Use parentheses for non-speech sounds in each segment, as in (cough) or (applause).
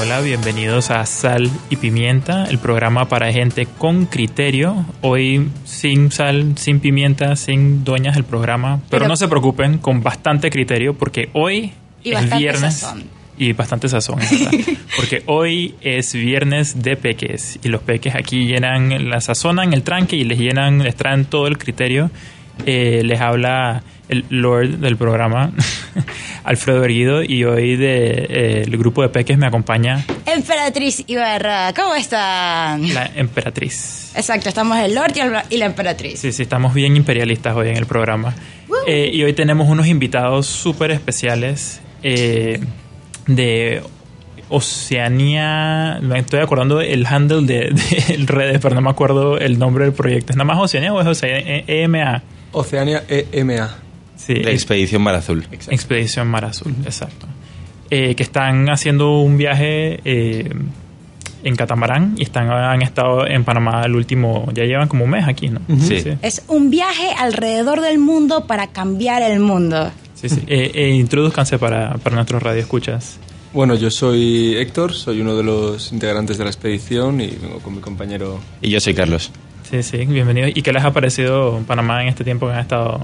Hola, bienvenidos a Sal y Pimienta, el programa para gente con criterio. Hoy sin sal, sin pimienta, sin dueñas del programa, pero, Pero- no se preocupen, con bastante criterio, porque hoy Y es viernes. sazón. Y bastante sazón, (laughs) porque hoy es viernes de peques y los peques aquí llenan, la sazonan el tranque y les llenan, les traen todo el criterio. Eh, les habla el Lord del programa, (laughs) Alfredo Erguido, y hoy del de, eh, el grupo de peques me acompaña Emperatriz Ibarra, ¿cómo están? la emperatriz. Exacto, estamos el Lord y, el- y la Emperatriz. Sí, sí, estamos bien imperialistas hoy en el programa. Eh, y hoy tenemos unos invitados súper especiales eh, de Oceanía. Me estoy acordando el handle de, (laughs) de redes, pero no me acuerdo el nombre del proyecto. ¿Es nada más Oceanía o es EMA. Oceania E EMA. Sí, La expedición Mar Azul. Expedición Mar Azul, exacto. Eh, que están haciendo un viaje eh, en catamarán y están han estado en Panamá el último, ya llevan como un mes aquí, ¿no? Sí. Es un viaje alrededor del mundo para cambiar el mundo. Sí, sí. Eh, eh, introduzcanse para, para nuestros radioescuchas. Bueno, yo soy Héctor, soy uno de los integrantes de la expedición y vengo con mi compañero. Y yo soy Carlos. Sí, sí, bienvenidos. ¿Y qué les ha parecido Panamá en este tiempo que han estado?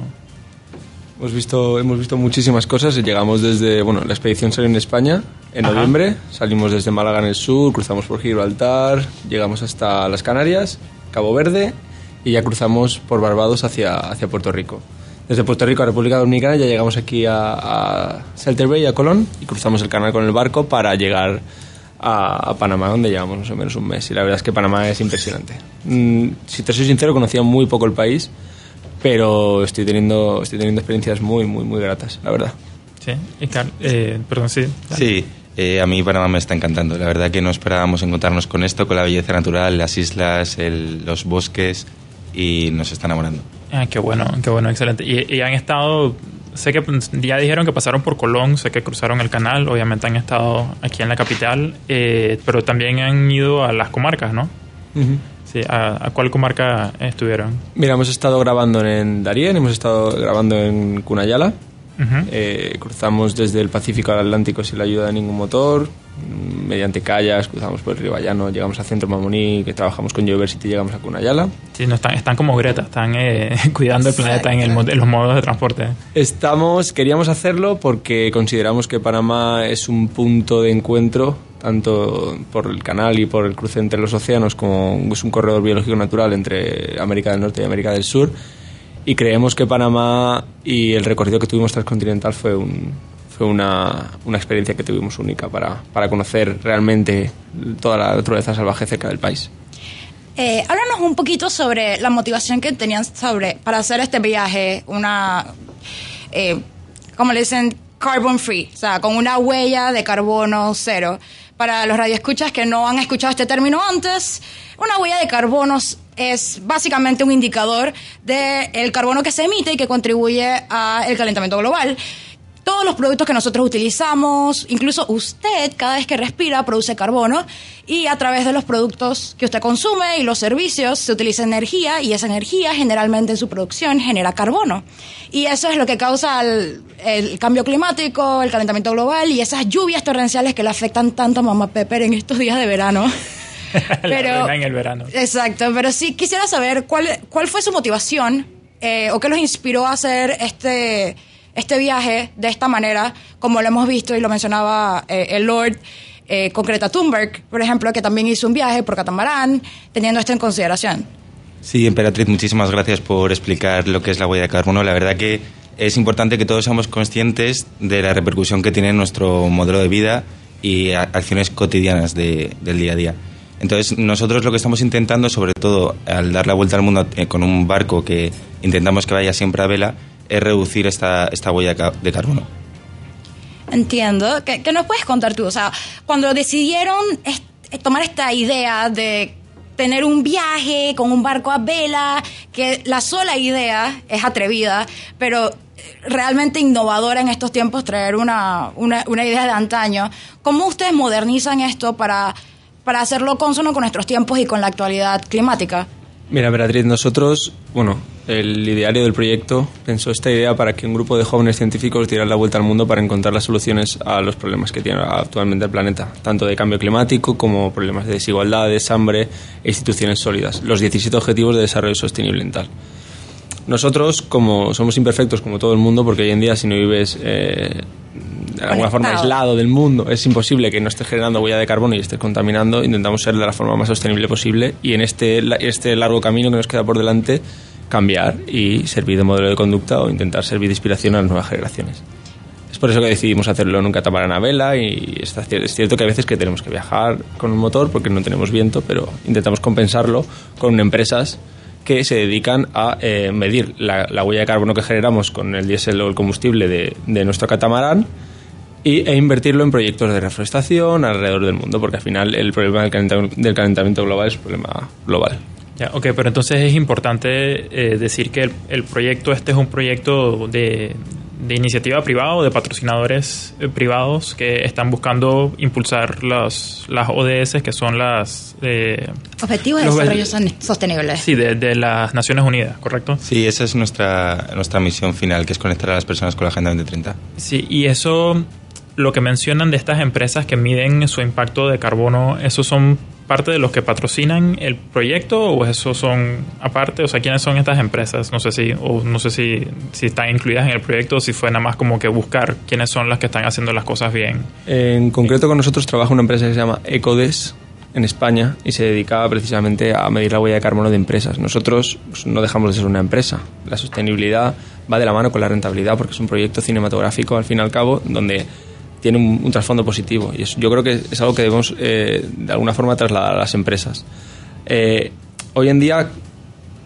Hemos visto, hemos visto muchísimas cosas. Llegamos desde, bueno, la expedición salió en España en Ajá. noviembre. Salimos desde Málaga en el sur, cruzamos por Gibraltar, llegamos hasta las Canarias, Cabo Verde y ya cruzamos por Barbados hacia, hacia Puerto Rico. Desde Puerto Rico a República Dominicana ya llegamos aquí a, a Salter Bay, a Colón, y cruzamos el canal con el barco para llegar a, a Panamá, donde llevamos más o menos un mes. Y la verdad es que Panamá es impresionante. Mm, si te soy sincero, conocía muy poco el país, pero estoy teniendo, estoy teniendo experiencias muy, muy, muy gratas, la verdad. Sí, y Car- eh, perdón, sí. dale. Sí, eh, a mí Panamá me está encantando. La verdad que no esperábamos encontrarnos con esto, con la belleza natural, las islas, el- los bosques y nos está enamorando. Ah, qué bueno, qué bueno, excelente. Y, y han estado, sé que ya dijeron que pasaron por Colón, sé que cruzaron el canal, obviamente han estado aquí en la capital, eh, pero también han ido a las comarcas, ¿no? Sí, ¿a, a cuál comarca estuvieron? Mira, hemos estado grabando en Darien, hemos estado grabando en Cunayala. Eh, cruzamos desde el Pacífico al Atlántico sin la ayuda de ningún motor, mediante callas, cruzamos por el río Bayano, llegamos a Centro Mamoní, que trabajamos con University, llegamos a Cunayala. Sí, no están, están como Greta, están eh, (laughs) cuidando el planeta en, el, en los modos de transporte. Estamos, queríamos hacerlo porque consideramos que Panamá es un punto de encuentro, tanto por el canal y por el cruce entre los océanos, como es un corredor biológico natural entre América del Norte y América del Sur. Y creemos que Panamá y el recorrido que tuvimos transcontinental fue, un, fue una, una experiencia que tuvimos única para, para conocer realmente toda la naturaleza salvaje cerca del país. Eh, háblanos un poquito sobre la motivación que tenían sobre, para hacer este viaje, una, eh, como le dicen, carbon free, o sea, con una huella de carbono cero. Para los radioescuchas que no han escuchado este término antes, una huella de carbono es básicamente un indicador del carbono que se emite y que contribuye al calentamiento global. Todos los productos que nosotros utilizamos, incluso usted cada vez que respira produce carbono y a través de los productos que usted consume y los servicios se utiliza energía y esa energía generalmente en su producción genera carbono. Y eso es lo que causa el, el cambio climático, el calentamiento global y esas lluvias torrenciales que le afectan tanto a Mamá Pepper en estos días de verano. (laughs) (laughs) Reina en el verano. Exacto, pero sí quisiera saber cuál, cuál fue su motivación eh, o qué los inspiró a hacer este, este viaje de esta manera, como lo hemos visto y lo mencionaba eh, el Lord eh, con Greta Thunberg, por ejemplo, que también hizo un viaje por catamarán, teniendo esto en consideración. Sí, Emperatriz, muchísimas gracias por explicar lo que es la huella de carbono. La verdad que es importante que todos seamos conscientes de la repercusión que tiene nuestro modelo de vida y acciones cotidianas del día a día. Entonces, nosotros lo que estamos intentando, sobre todo al dar la vuelta al mundo eh, con un barco que intentamos que vaya siempre a vela, es reducir esta, esta huella de carbono. Entiendo. ¿Qué, ¿Qué, nos puedes contar tú? O sea, cuando decidieron tomar esta idea de tener un viaje con un barco a vela, que la sola idea es atrevida, pero realmente innovadora en estos tiempos traer una, una, una idea de antaño. ¿Cómo ustedes modernizan esto para, para hacerlo consono con nuestros tiempos y con la actualidad climática? Mira, Beatriz, nosotros, bueno, el ideario del proyecto pensó esta idea para que un grupo de jóvenes científicos diera la vuelta al mundo para encontrar las soluciones a los problemas que tiene actualmente el planeta, tanto de cambio climático como problemas de desigualdades, hambre e instituciones sólidas, los 17 Objetivos de Desarrollo Sostenible en tal. Nosotros, como somos imperfectos como todo el mundo, porque hoy en día si no vives eh, de alguna forma aislado del mundo, es imposible que no estés generando huella de carbono y estés contaminando, intentamos ser de la forma más sostenible posible y en este, este largo camino que nos queda por delante, cambiar y servir de modelo de conducta o intentar servir de inspiración a las nuevas generaciones. Es por eso que decidimos hacerlo en un catamarán a vela y es cierto que a veces que tenemos que viajar con un motor porque no tenemos viento, pero intentamos compensarlo con empresas que se dedican a eh, medir la, huella de carbono que generamos con el diésel o el combustible de, nuestro catamarán y, e invertirlo en proyectos de reforestación alrededor del mundo, porque al final el problema del calentamiento, del calentamiento global es un problema global. Ya, ok, pero entonces es importante eh, decir que el, el, proyecto este es un proyecto de, de iniciativa privada o de patrocinadores eh, privados que están buscando impulsar las, las ODS, que son las... Eh, Objetivos de Desarrollo Sostenible. Sí, de, de, las Naciones Unidas, ¿correcto? Sí, esa es nuestra, nuestra misión final, que es conectar a las personas con la Agenda 2030. Sí, y eso, lo que mencionan de estas empresas que miden su impacto de carbono, esos son parte de los que patrocinan el proyecto o esos son aparte? O sea, ¿quiénes son estas empresas? No sé si, o no sé si, si están incluidas en el proyecto o si fue nada más como que buscar quiénes son las que están haciendo las cosas bien. En concreto con nosotros trabaja una empresa que se llama Ecodes en España y se dedicaba precisamente a medir la huella de carbono de empresas. Nosotros pues, no dejamos de ser una empresa. La sostenibilidad va de la mano con la rentabilidad porque es un proyecto cinematográfico al fin y al cabo donde tiene un, trasfondo positivo y yo creo que es algo que debemos eh, de alguna forma trasladar a las empresas. Eh, hoy en día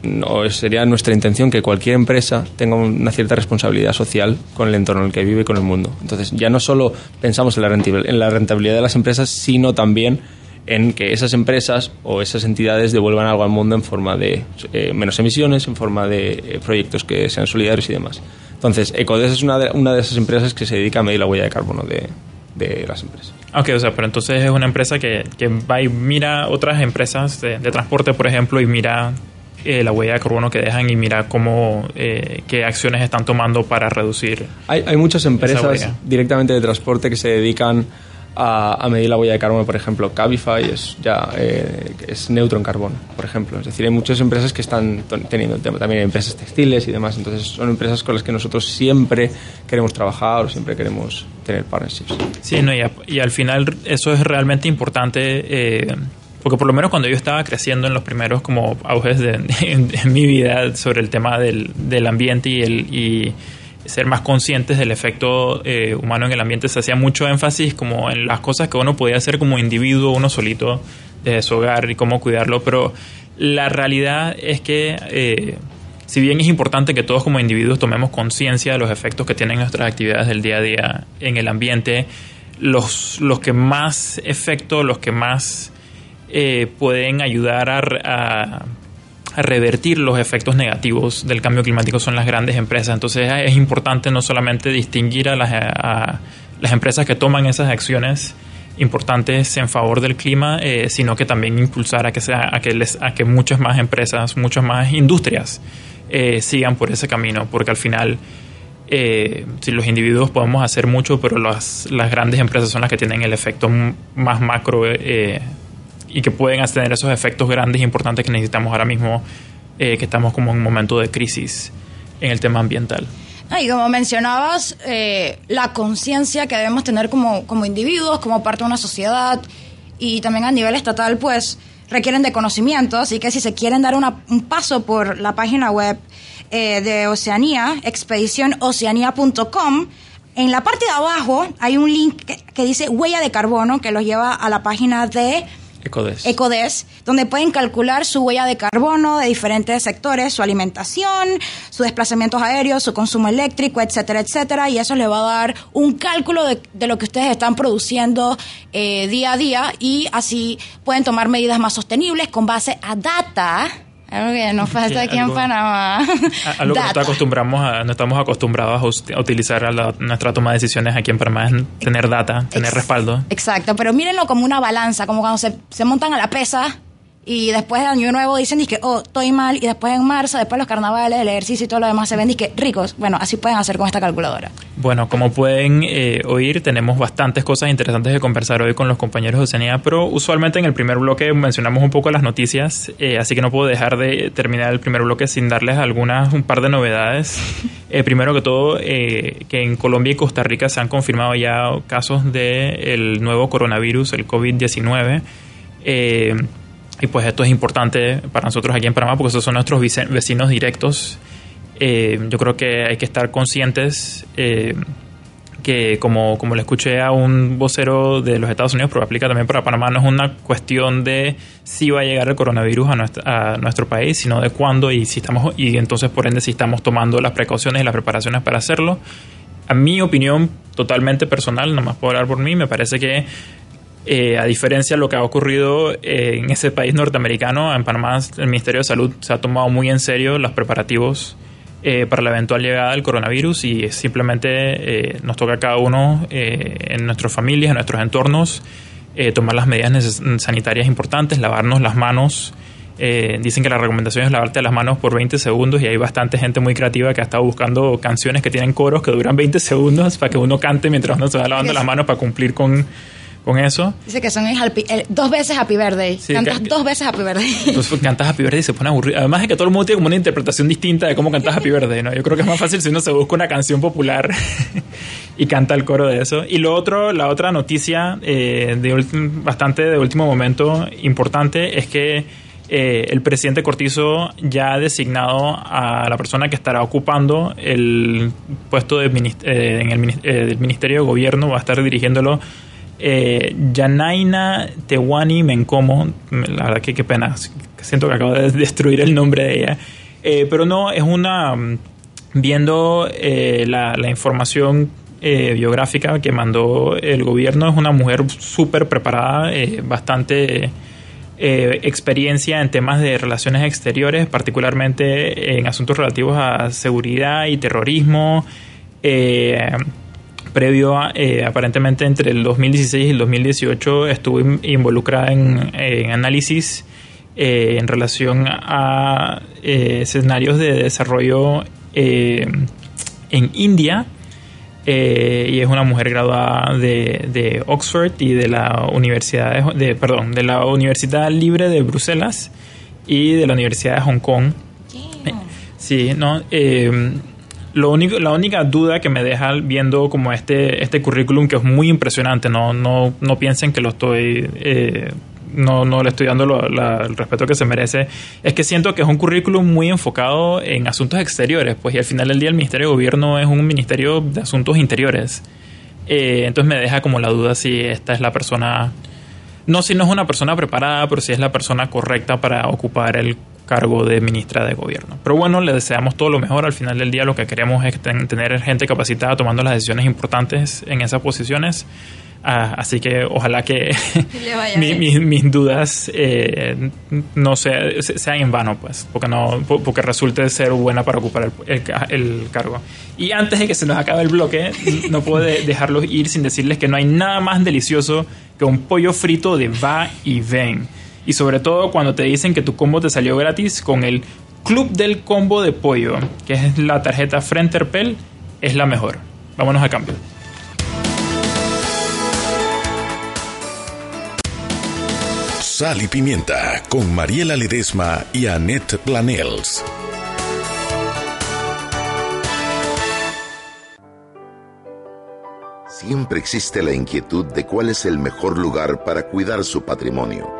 no, sería nuestra intención que cualquier empresa tenga una cierta responsabilidad social con el entorno en el que vive y con el mundo. Entonces, ya no solo pensamos en la, en la rentabilidad de las empresas, sino también en que esas empresas o esas entidades devuelvan algo al mundo en forma de eh, menos emisiones, en forma de proyectos que sean solidarios y demás. Entonces, Ecodes es una de, una de esas empresas que se dedica a medir la huella de carbono de, de las empresas. Ok, o sea, pero entonces es una empresa que, que va y mira otras empresas de, transporte, por ejemplo, y mira eh, la huella de carbono que dejan y mira cómo, eh, qué acciones están tomando para reducir. Hay, hay muchas empresas directamente de transporte que se dedican a, medir la huella de carbono, por ejemplo, Cabify es ya eh, es neutro en carbono, por ejemplo. Es decir, hay muchas empresas que están teniendo el tema, también empresas textiles y demás. Entonces, son empresas con las que nosotros siempre queremos trabajar o siempre queremos tener partnerships. Sí, no, y, al final eso es realmente importante. Eh, porque por lo menos cuando yo estaba creciendo en los primeros como auges de, (laughs) mi vida sobre el tema del, del ambiente y el y ser más conscientes del efecto eh, humano en el ambiente. Se hacía mucho énfasis como en las cosas que uno podía hacer como individuo, uno solito, de su hogar y cómo cuidarlo, pero la realidad es que eh, si bien es importante que todos como individuos tomemos conciencia de los efectos que tienen nuestras actividades del día a día en el ambiente, los, los que más efecto, los que más eh, pueden ayudar a revertir los efectos negativos del cambio climático son las grandes empresas. Entonces es importante no solamente distinguir a las, las empresas que toman esas acciones importantes en favor del clima, eh, sino que también impulsar a que, sea, a que, les, a que muchas más empresas, muchas más industrias eh, sigan por ese camino, porque al final... Eh, si los individuos podemos hacer mucho, pero las, las grandes empresas son las que tienen el efecto más macro y que pueden tener esos efectos grandes e importantes que necesitamos ahora mismo, eh, que estamos como en un momento de crisis en el tema ambiental. Y como mencionabas, eh, la conciencia que debemos tener como, como individuos, como parte de una sociedad y también a nivel estatal, pues requieren de conocimiento. Así que si se quieren dar una, un paso por la página web eh, de Oceanía, expedicionoceanía.com. En la parte de abajo hay un link que, que dice huella de carbono que los lleva a la página de Ecodes. Ecodes, donde pueden calcular su huella de carbono de diferentes sectores, su alimentación, sus desplazamientos aéreos, su consumo eléctrico, etcétera, etcétera, y eso les va a dar un cálculo de, de lo que ustedes están produciendo eh, día a día y así pueden tomar medidas más sostenibles con base a data. Algo que nos falta aquí en algo- Panamá. A, a lo que no, Data. acostumbramos a- no estamos acostumbrados a utilizar a la- nuestra toma de decisiones aquí en Panamá es tener data, tener Ex- respaldo. Exacto, pero mírenlo como una balanza, como cuando se, se montan a la pesa y después de Año Nuevo dicen que, oh, estoy mal, y después en marzo, después los carnavales, el ejercicio y todo lo demás se ven que ricos. Bueno, así pueden hacer con esta calculadora. Bueno, como pueden eh, oír, tenemos bastantes cosas interesantes de conversar hoy con los compañeros de Oceanía, pero usualmente en el primer bloque mencionamos un poco las noticias, eh, así que no puedo dejar de terminar el primer bloque sin darles algunas, un par de novedades. (laughs) Eh, primero que todo, eh, que en Colombia y Costa Rica se han confirmado ya casos del nuevo coronavirus, el COVID-19. Eh, y pues esto es importante para nosotros aquí en Panamá porque esos son nuestros vecinos directos. Eh, yo creo que hay que estar conscientes eh, que como, como le escuché a un vocero de los Estados Unidos, pero aplica también para Panamá, no es una cuestión de si va a llegar el coronavirus a nuestro, a nuestro país, sino de cuándo y si estamos y entonces por ende si estamos tomando las precauciones y las preparaciones para hacerlo. A mi opinión totalmente personal, nomás puedo hablar por mí, me parece que eh, a diferencia de lo que ha ocurrido eh, en ese país norteamericano, en Panamá el Ministerio de Salud se ha tomado muy en serio los preparativos eh, para la eventual llegada del coronavirus y simplemente eh, nos toca a cada uno eh, en nuestras familias, en nuestros entornos, eh, tomar las medidas sanitarias importantes, lavarnos las manos. Dicen que la recomendación es lavarte las manos por 20 segundos y hay bastante gente muy creativa que ha estado buscando canciones que tienen coros que duran 20 segundos para que uno cante mientras uno se va lavando las manos para cumplir con, con eso. Dice que son el happy- el- dos veces Happy Birthday. Sí, Cantas dos veces Happy Birthday. (laughs) Entonces cantas Happy Birthday y se pone aburrido. Además de que todo el mundo tiene como una interpretación distinta de cómo cantas Happy Birthday, ¿no? Yo creo que es más fácil si uno se busca una canción popular (laughs) y canta el coro de eso. Y lo otro, la otra noticia eh, de bastante de último momento importante es que eh, el presidente Cortizo ya ha designado a la persona que estará ocupando el puesto de eh, en el eh, del Ministerio de Gobierno, va a estar dirigiéndolo eh, Yanaina Tewani Mencomo, la verdad que qué pena, siento que acabo de (laughs) destruir el nombre de ella, Eh, pero no, es una, mm, viendo eh, la, información eh, biográfica que mandó el gobierno, es una mujer súper preparada, eh, bastante experiencia en temas de relaciones exteriores, particularmente en asuntos relativos a seguridad y terrorismo. Eh, previo a, eh, aparentemente entre el 2016 y el 2018 estuve in- involucrada en, en análisis eh, en relación a eh, escenarios de desarrollo eh, en India y es una mujer graduada de, de Oxford y de la Universidad de, de- perdón de la Universidad Libre de Bruselas y de la Universidad de Hong Kong Sí, no. Lo único, la única duda que me deja viendo como este, este currículum que es muy impresionante, no, no, no piensen que lo estoy, eh, no, no le estoy dando lo- la- el respeto que se merece, es que siento que es un currículum muy enfocado en asuntos exteriores, pues y al final del día el Ministerio de Gobierno es un ministerio de asuntos interiores. Eh, entonces me deja como la duda si esta es la persona, no si no es una persona preparada, pero si es la persona correcta para ocupar el cargo de ministra de gobierno. Pero bueno, le deseamos todo lo mejor. Al final del día lo que queremos es ten- tener gente capacitada tomando las decisiones importantes en esas posiciones. Ah, así que ojalá que (laughs) mi- mi- mis dudas eh, no se- se- sean en vano, pues, porque no po- porque resulte ser buena para ocupar el, el el cargo. Y antes de que se nos acabe el bloque, no puedo de- dejarlos ir sin decirles que no hay nada más delicioso que un pollo frito de va y ven. Y sobre todo cuando te dicen que tu combo te salió gratis con el Club del Combo de Pollo, que es la tarjeta Frenterpel, es la mejor. Vámonos a cambio. Sal y Pimienta con Mariela Ledesma y Annette Planels. Siempre existe la inquietud de cuál es el mejor lugar para cuidar su patrimonio.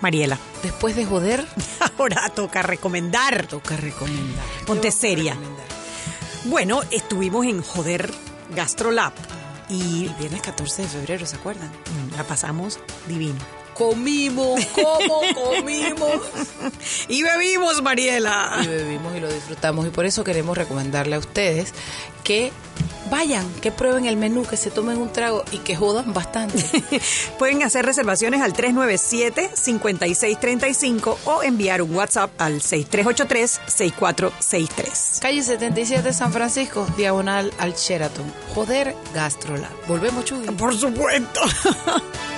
Mariela, después de joder, (laughs) ahora toca recomendar. toca recomendar. Ponte ¿Qué vas a seria. recomendar? Bueno, estuvimos en Joder Gastrolab y El viernes 14 de febrero, ¿se acuerdan? mm, la pasamos divino. Comimos, ¿cómo (laughs) comimos? Y bebimos, Mariela. Y bebimos y lo disfrutamos. Y por eso queremos recomendarle a ustedes que vayan, que prueben el menú, que se tomen un trago y que jodan bastante. (laughs) Pueden hacer reservaciones al 397-5635 o enviar un WhatsApp al 6383-6463. Calle 77 San Francisco, diagonal al Sheraton. Joder, Gastrolab. Volvemos, Chuy. Por supuesto. (laughs)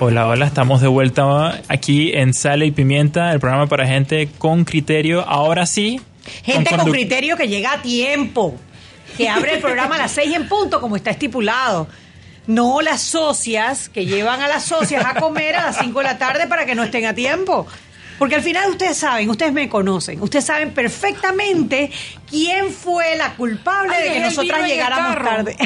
Hola, hola, estamos de vuelta aquí en Sale y Pimienta, el programa para gente con criterio. Ahora sí. Gente con criterio que llega a tiempo, que abre el programa a las seis en punto, como está estipulado. No las socias que llevan a las socias a comer a las 5 de la tarde para que no estén a tiempo. Porque al final ustedes saben, ustedes me conocen, ustedes saben perfectamente quién fue la culpable Ay, de que nosotras llegáramos tarde.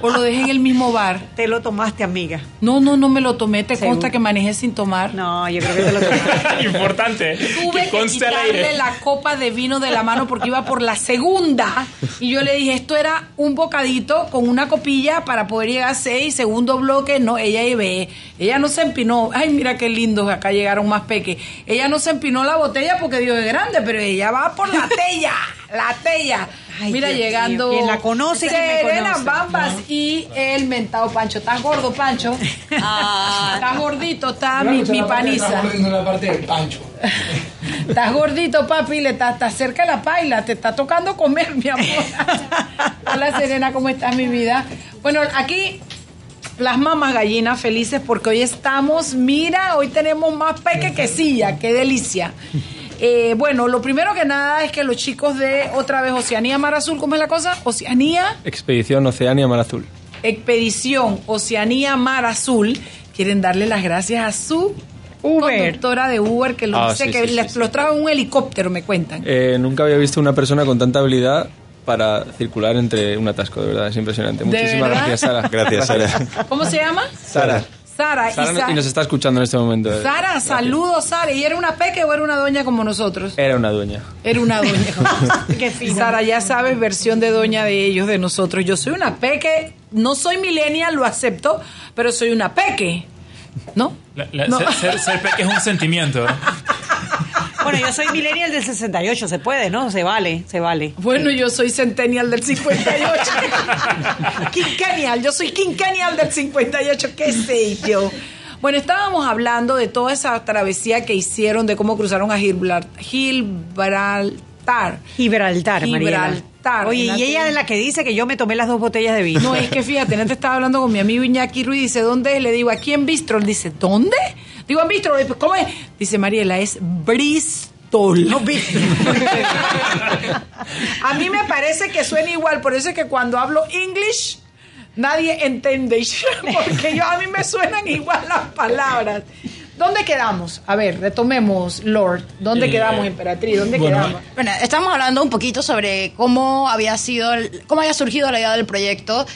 O lo dejé en el mismo bar. Te lo tomaste, amiga. No, no, no me lo tomé. Te Seguro. consta que manejé sin tomar. No, yo creo que te lo tomaste. (laughs) Importante. Tuve que quitarle la copa de vino de la mano porque iba por la segunda. Y yo le dije, esto era un bocadito con una copilla para poder llegar a seis. Segundo bloque, no, ella ve. Ella no se empinó. Ay, mira qué lindos, acá llegaron más peques. Ella no se empinó la botella porque Dios es grande, pero ella va por la tella. La tella. Ay, mira, Dios llegando. mío, quien la conoce, Serena conoce. Bambas y el mentado Pancho. ¿Estás gordo, Pancho? (laughs) Estás gordito, está mi, mi paniza. la parte del pancho. (laughs) Estás gordito, papi, le está, está cerca la paila, te está tocando comer, mi amor. (laughs) Hola, Serena, ¿cómo estás, mi vida? Bueno, aquí las mamás gallinas felices porque hoy estamos, mira, hoy tenemos más peque que silla, qué delicia. Eh, bueno, lo primero que nada es que los chicos de otra vez Oceanía Mar Azul, ¿cómo es la cosa? Oceanía Expedición Oceania Mar Azul. Expedición Oceanía Mar Azul quieren darle las gracias a su Uber. conductora de Uber que lo Ah, sí, que sí, les- sí, sí. los trajo en un helicóptero, me cuentan. Eh, nunca había visto una persona con tanta habilidad para circular entre un atasco, de verdad, es impresionante. ¿De Muchísimas verdad? gracias, Sara. Gracias, Sara. ¿Cómo se llama? Sara. Sara. y Sara Sa- y nos está escuchando en este momento. eh. Sara, saludos, Sara. ¿Y era una peque o era una doña como nosotros? Era una dueña. Era una doña. (laughs) Qué Y fina. Sara, ya sabes, versión de doña de ellos, de nosotros. Yo soy una peque, no soy millennial, lo acepto, pero soy una peque. ¿No? La- la- No. ser, ser- ser peque es un sentimiento. Bueno, yo soy millennial del 68, se puede, ¿no? Se vale, se vale. Bueno, yo soy centennial del 58. (laughs) quinquennial, yo soy quinquennial del 58, qué sé yo. Bueno, estábamos hablando de toda esa travesía que hicieron, de cómo cruzaron a Gilbrar- Gibraltar. Gibraltar. Oye, y ella la- es la que dice que yo me tomé las dos botellas de vino. No, es que fíjate, antes estaba hablando con mi amigo Iñaki Ruiz, dice, ¿dónde es? Le digo, aquí en Bistro. Él dice, ¿dónde? Digo, en digo, ¿Cómo es? Dice Mariela, es Bristol. No. (laughs) A mí me parece que suena igual, por eso es que cuando hablo English nadie entiende, (laughs) porque yo a mí me suenan igual las palabras. ¿Dónde quedamos? A ver, retomemos, Lord. ¿Dónde Eh, quedamos, Emperatriz? ¿Dónde bueno, quedamos? Bueno, estamos hablando un poquito sobre cómo había sido, el- cómo había surgido la idea del proyecto,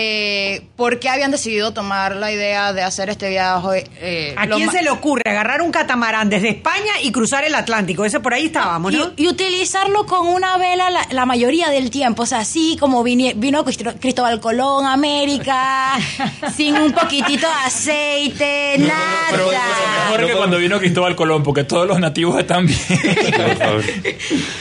eh, por qué habían decidido tomar la idea de hacer este viaje. eh, ¿A quién se le ocurre agarrar un catamarán desde España y cruzar el Atlántico? Ese por ahí estábamos, ¿no? Y, y utilizarlo con una vela la, la mayoría del tiempo, o sea, así como vine- vino Cristóbal Colón a América, (laughs) sin un poquitito de aceite, Pero nada. mejor que cuando vino Cristóbal Colón, porque todos los nativos están bien.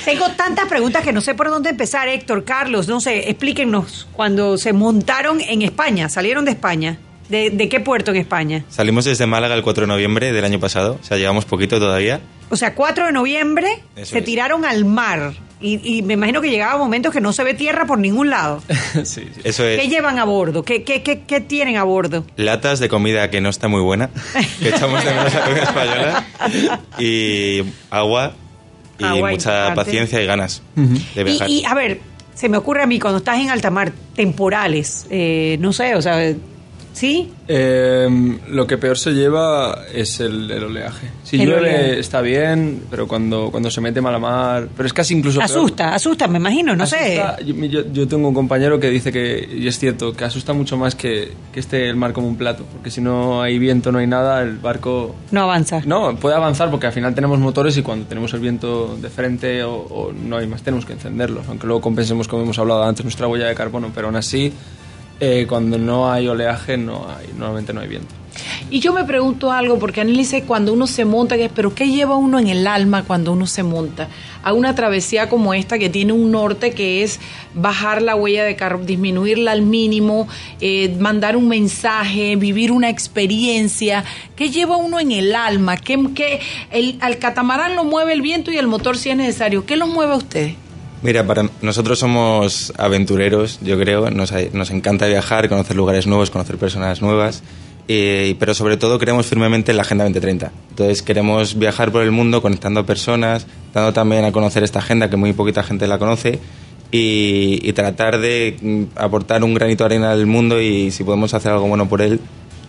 Tengo tantas preguntas que no sé por dónde empezar, Héctor, Carlos, no sé, explíquenos cuando se montaron en España, salieron de España. ¿De, de qué puerto en España? Salimos desde Málaga el 4 de noviembre del año pasado, o sea, llevamos poquito todavía. O sea, 4 de noviembre Eso se es. tiraron al mar. Y, y me imagino que llegaba momentos que no se ve tierra por ningún lado. (laughs) Eso ¿Qué es llevan a bordo? ¿Qué, qué, qué, qué tienen a bordo? latas de comida que no está muy buena, (laughs) que echamos de menos la comida española, y agua y Agua mucha importante. paciencia y ganas de Y, viajar. y, a ver, se me ocurre a mí cuando estás en alta mar, temporales, eh, no sé, o sea, ¿sí? Eh, lo que peor se lleva es el, el oleaje. Si El llueve oleaje. está bien, pero cuando, cuando se mete mala mar... Pero es casi incluso peor. Asusta, asusta, me imagino, no sé. Asusta. Yo, yo- yo tengo un compañero que dice que, y es cierto, que asusta mucho más que, que esté el mar como un plato, porque si no hay viento, no hay nada, el barco... No avanza. No, puede avanzar porque al final tenemos motores y cuando tenemos el viento de frente o, o no hay más tenemos que encenderlos, aunque luego compensemos como hemos hablado antes nuestra huella de carbono, pero aún así eh, cuando no hay oleaje no hay, normalmente no hay viento. Y yo me pregunto algo, porque Anel dice cuando uno se monta, pero ¿qué lleva uno en el alma cuando uno se monta? A una travesía como esta que tiene un norte que es bajar la huella de carbono, disminuirla al mínimo, eh, mandar un mensaje, vivir una experiencia. ¿Qué lleva uno en el alma? ¿Qué, qué- el, al catamarán lo mueve el viento y el motor si es necesario? ¿Qué los mueve a ustedes? Mira, para nosotros somos aventureros, yo creo. Nos, nos encanta viajar, conocer lugares nuevos, conocer personas nuevas. eh, pero sobre todo creemos firmemente en la Agenda 2030. Entonces queremos viajar por el mundo conectando a personas, dando también a conocer esta agenda que muy poquita gente la conoce y, y tratar de mm, aportar un granito de arena al mundo y si podemos hacer algo bueno por él,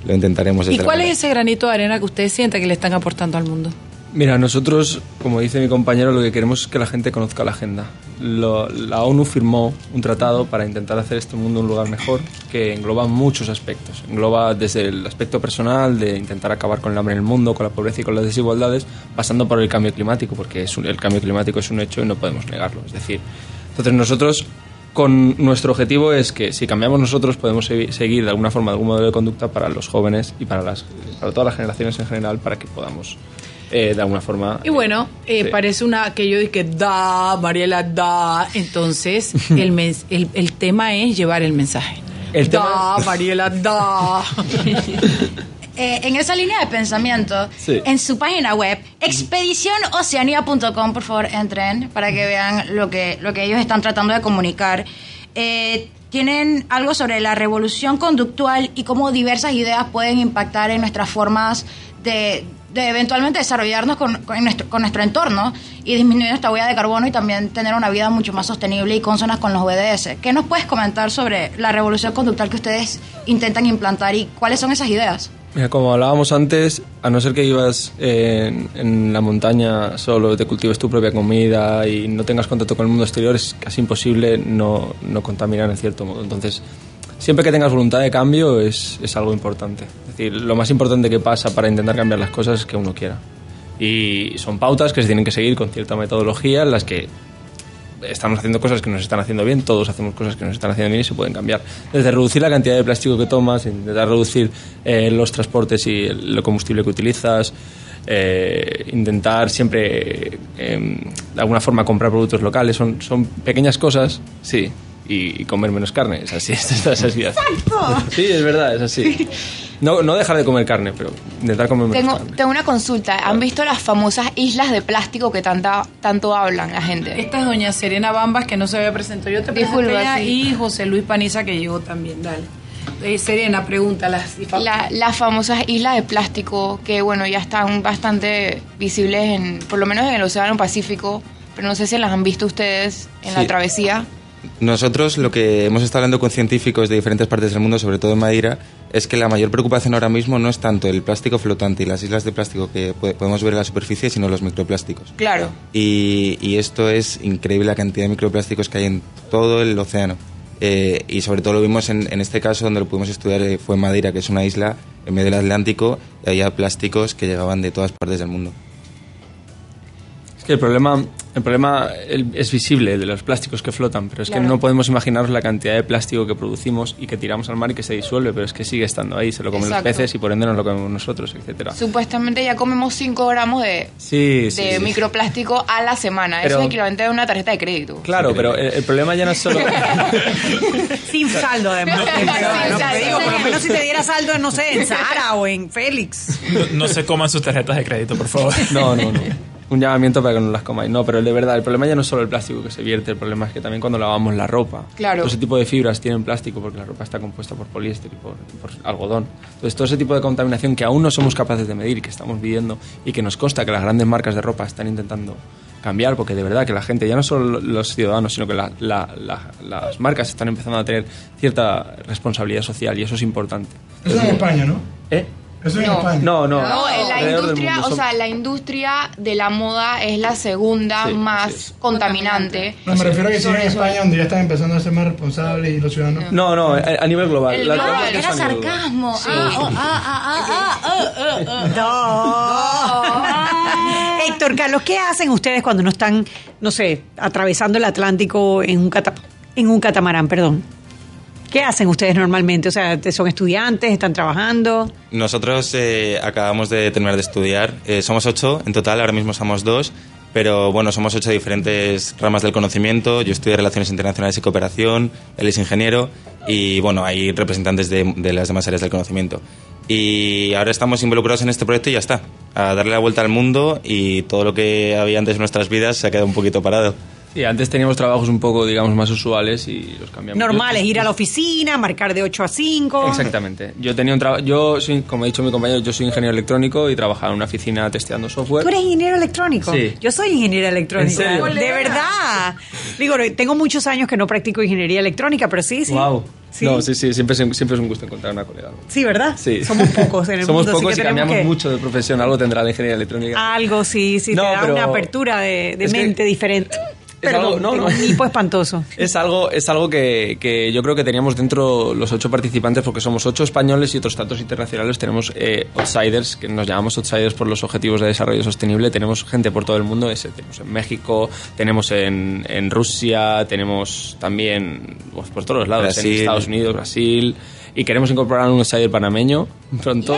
lo intentaremos. ¿Y cuál es ese granito de arena que ustedes sienten que le están aportando al mundo? Mira, nosotros, como dice mi compañero, lo que queremos es que la gente conozca la agenda. La ONU firmó un tratado para intentar hacer este mundo un lugar mejor que engloba muchos aspectos. Engloba desde el aspecto personal, de intentar acabar con el hambre en el mundo, con la pobreza y con las desigualdades, pasando por el cambio climático, porque el cambio climático es un hecho y no podemos negarlo. Es decir, entonces nosotros con nuestro objetivo es que si cambiamos nosotros podemos segui- seguir de alguna forma algún modelo de conducta para los jóvenes y para todas las generaciones en general para que podamos eh, de alguna forma Y bueno, eh, Sí. parece una que yo dije, da, Mariela, da. Entonces, (laughs) el, mens- el, el tema es llevar el mensaje. El da, tema- (laughs) Mariela, da. (laughs) Eh, en esa línea de pensamiento, Sí. en su página web, expedicionoceania.com, por favor, entren para que vean lo que, lo que ellos están tratando de comunicar. Eh, tienen algo sobre la revolución conductual y cómo diversas ideas pueden impactar en nuestras formas de, de eventualmente desarrollarnos con, con nuestro, con nuestro entorno y disminuir nuestra huella de carbono y también tener una vida mucho más sostenible y consonas con los ODS. ¿Qué nos puedes comentar sobre la revolución conductual que ustedes intentan implantar y cuáles son esas ideas? Mira, como hablábamos antes, a no ser que vivas en, en la montaña solo, te cultives tu propia comida y no tengas contacto con el mundo exterior, es casi imposible no, no contaminar en cierto modo. Entonces, siempre que tengas voluntad de cambio es, es algo importante. Es decir, lo más importante que pasa para intentar cambiar las cosas es que uno quiera. Y son pautas que se tienen que seguir con cierta metodología en las que estamos haciendo cosas que nos están haciendo bien, todos hacemos cosas que nos están haciendo bien y se pueden cambiar. Desde reducir la cantidad de plástico que tomas, intentar reducir eh, los transportes y el, combustible que utilizas, eh, intentar siempre, eh, de alguna forma, comprar productos locales. Son, son pequeñas cosas, sí, y, y comer menos carne. Es así, (laughs) es así. Sí, es verdad, es así. (laughs) No, no dejar de comer carne, pero intentar comer menos Tengo, carne. tengo una consulta. ¿Han visto las famosas islas de plástico que tanta, tanto hablan la gente? Esta es doña Serena Bambas, que no se había presentado. Yo te Disculpa, presenté y José Luis Paniza, que llegó también. Dale. Eh, Serena, pregúntalas. La- las famosas islas de plástico que, bueno, ya están bastante visibles, en, por lo menos en el Océano Pacífico, pero no sé si las han visto ustedes en la Sí. travesía. Nosotros lo que hemos estado hablando con científicos de diferentes partes del mundo, sobre todo en Madeira, es que la mayor preocupación ahora mismo no es tanto el plástico flotante y las islas de plástico que po- podemos ver en la superficie, sino los microplásticos. Claro. Y, y esto es increíble la cantidad de microplásticos que hay en todo el océano. Eh, y sobre todo lo vimos en, en este caso donde lo pudimos estudiar, eh, fue en Madeira, que es una isla en medio del Atlántico, y había plásticos que llegaban de todas partes del mundo. Es que el problema, el problema es visible, el de los plásticos que flotan, pero es Claro. que no podemos imaginar la cantidad de plástico que producimos y que tiramos al mar y que se disuelve, pero es que sigue estando ahí, se lo comen Exacto. los peces y por ende nos lo comemos nosotros, etcétera. Supuestamente ya comemos 5 gramos de, Sí, sí, de sí. microplástico a la semana. Eso Pero- es equivalente a una tarjeta de crédito. Claro, pero el, el problema ya no es solo... (laughs) Sin saldo, además. ¿no? saldo. Te digo, por lo menos si te diera saldo, no sé, en Sara o en Félix. No, no se coman sus tarjetas de crédito, por favor. No, no, no. (laughs) Un llamamiento para que no las comáis. No, pero de verdad, el problema ya no es solo el plástico que se vierte, el problema es que también cuando lavamos la ropa. Claro. Todo ese tipo de fibras tienen plástico porque la ropa está compuesta por poliéster y por, por algodón. Entonces, todo ese tipo de contaminación que aún no somos capaces de medir y que estamos viviendo y que nos consta que las grandes marcas de ropa están intentando cambiar, porque de verdad que la gente, ya no solo los ciudadanos, sino que la- la- la- las marcas están empezando a tener cierta responsabilidad social y eso es importante. Eso es en España, ¿no? ¿Eh? Eso es en No. España. No, no. No, en la industria, mundo. o sea, la industria de la moda es la segunda Sí, más contaminante. No, me refiero a que si en España, donde ya están empezando a ser más responsables y los ciudadanos. No, no, a, a nivel global. El Las global, marcas era. Sarcasmo. Sí. Ah, oh, ah, ah, ah, ah, ah, ah, No. Héctor, Carlos, ¿qué hacen ustedes cuando no están, no sé, atravesando el Atlántico en un, cata- en un catamarán? Perdón. ¿Qué hacen ustedes normalmente? O sea, ¿son estudiantes? ¿Están trabajando? Nosotros eh, acabamos de terminar de estudiar. Eh, somos ocho en total, ahora mismo somos dos. Pero bueno, somos ocho diferentes ramas del conocimiento. Yo estudio Relaciones Internacionales y Cooperación, él es ingeniero y bueno, hay representantes de, de las demás áreas del conocimiento. Y ahora estamos involucrados en este proyecto y ya está. A darle la vuelta al mundo y todo lo que había antes en nuestras vidas se ha quedado un poquito parado. Sí, antes teníamos trabajos un poco, digamos, más usuales y los cambiamos. Normales, ir a la oficina, marcar de 8 a 5. Exactamente. Yo tenía un trabajo, yo soy, como ha dicho mi compañero, yo soy ingeniero electrónico y trabajaba en una oficina testeando software. ¿Tú eres ingeniero electrónico? Sí. Yo soy. ¿En serio? De verdad. Digo, tengo muchos años que no practico ingeniería electrónica, pero sí, sí. Wow. Sí. No, sí, sí, siempre, siempre es un gusto encontrar una colega. Sí, ¿verdad? Sí. Somos pocos en el (laughs) Somos mundo, así pocos que y cambiamos que- mucho de profesión. Algo tendrá la ingeniería electrónica. Algo, sí, sí, No, te da pero- una apertura de, de es que- mente diferente. Perdón, algo- no, no. un hipo espantoso. (laughs) Es algo, es algo que, que yo creo que teníamos dentro los ocho participantes, porque somos ocho españoles y otros tantos internacionales. Tenemos eh, outsiders, que nos llamamos outsiders por los objetivos de desarrollo sostenible. Tenemos gente por todo el mundo, ese, tenemos en México, tenemos en, en Rusia, tenemos también pues, por todos lados, Brasil. en Estados Unidos, Brasil. Y queremos incorporar a un outsider panameño pronto.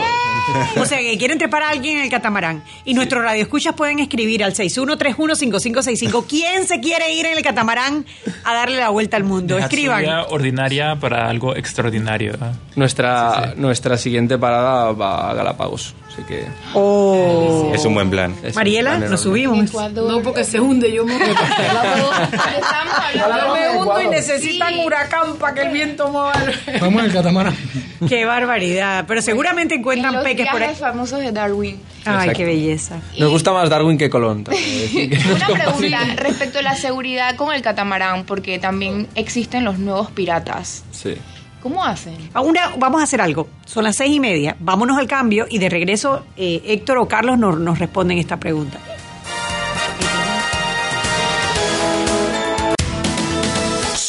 O sea, que quieren trepar a alguien en el catamarán. Y nuestros radioescuchas pueden escribir al 61315565 quién se quiere ir en el catamarán a darle la vuelta al mundo. Dejar su Escriban. ordinaria para algo extraordinario. ¿ah? Nuestra, nuestra siguiente parada va a Galápagos. Así que. Oh. Es un buen plan. Mariela, plan nos subimos. No, porque se hunde, yo me Yo me hundo y necesitan huracán para que el viento mueva. Vamos en el catamarán. Qué barbaridad. Pero seguramente encuentran Los peques por ahí. famosos de Darwin. Ay, Exacto. qué belleza. Nos gusta más Darwin que Colón. que (laughs) Una (laughs) pregunta respecto a la seguridad con el catamarán, porque también existen los nuevos piratas. Sí. ¿Cómo hacen? Ahora vamos a hacer algo. Son las seis y media. Vámonos al cambio y de regreso eh, Héctor o Carlos nos, nos responden esta pregunta.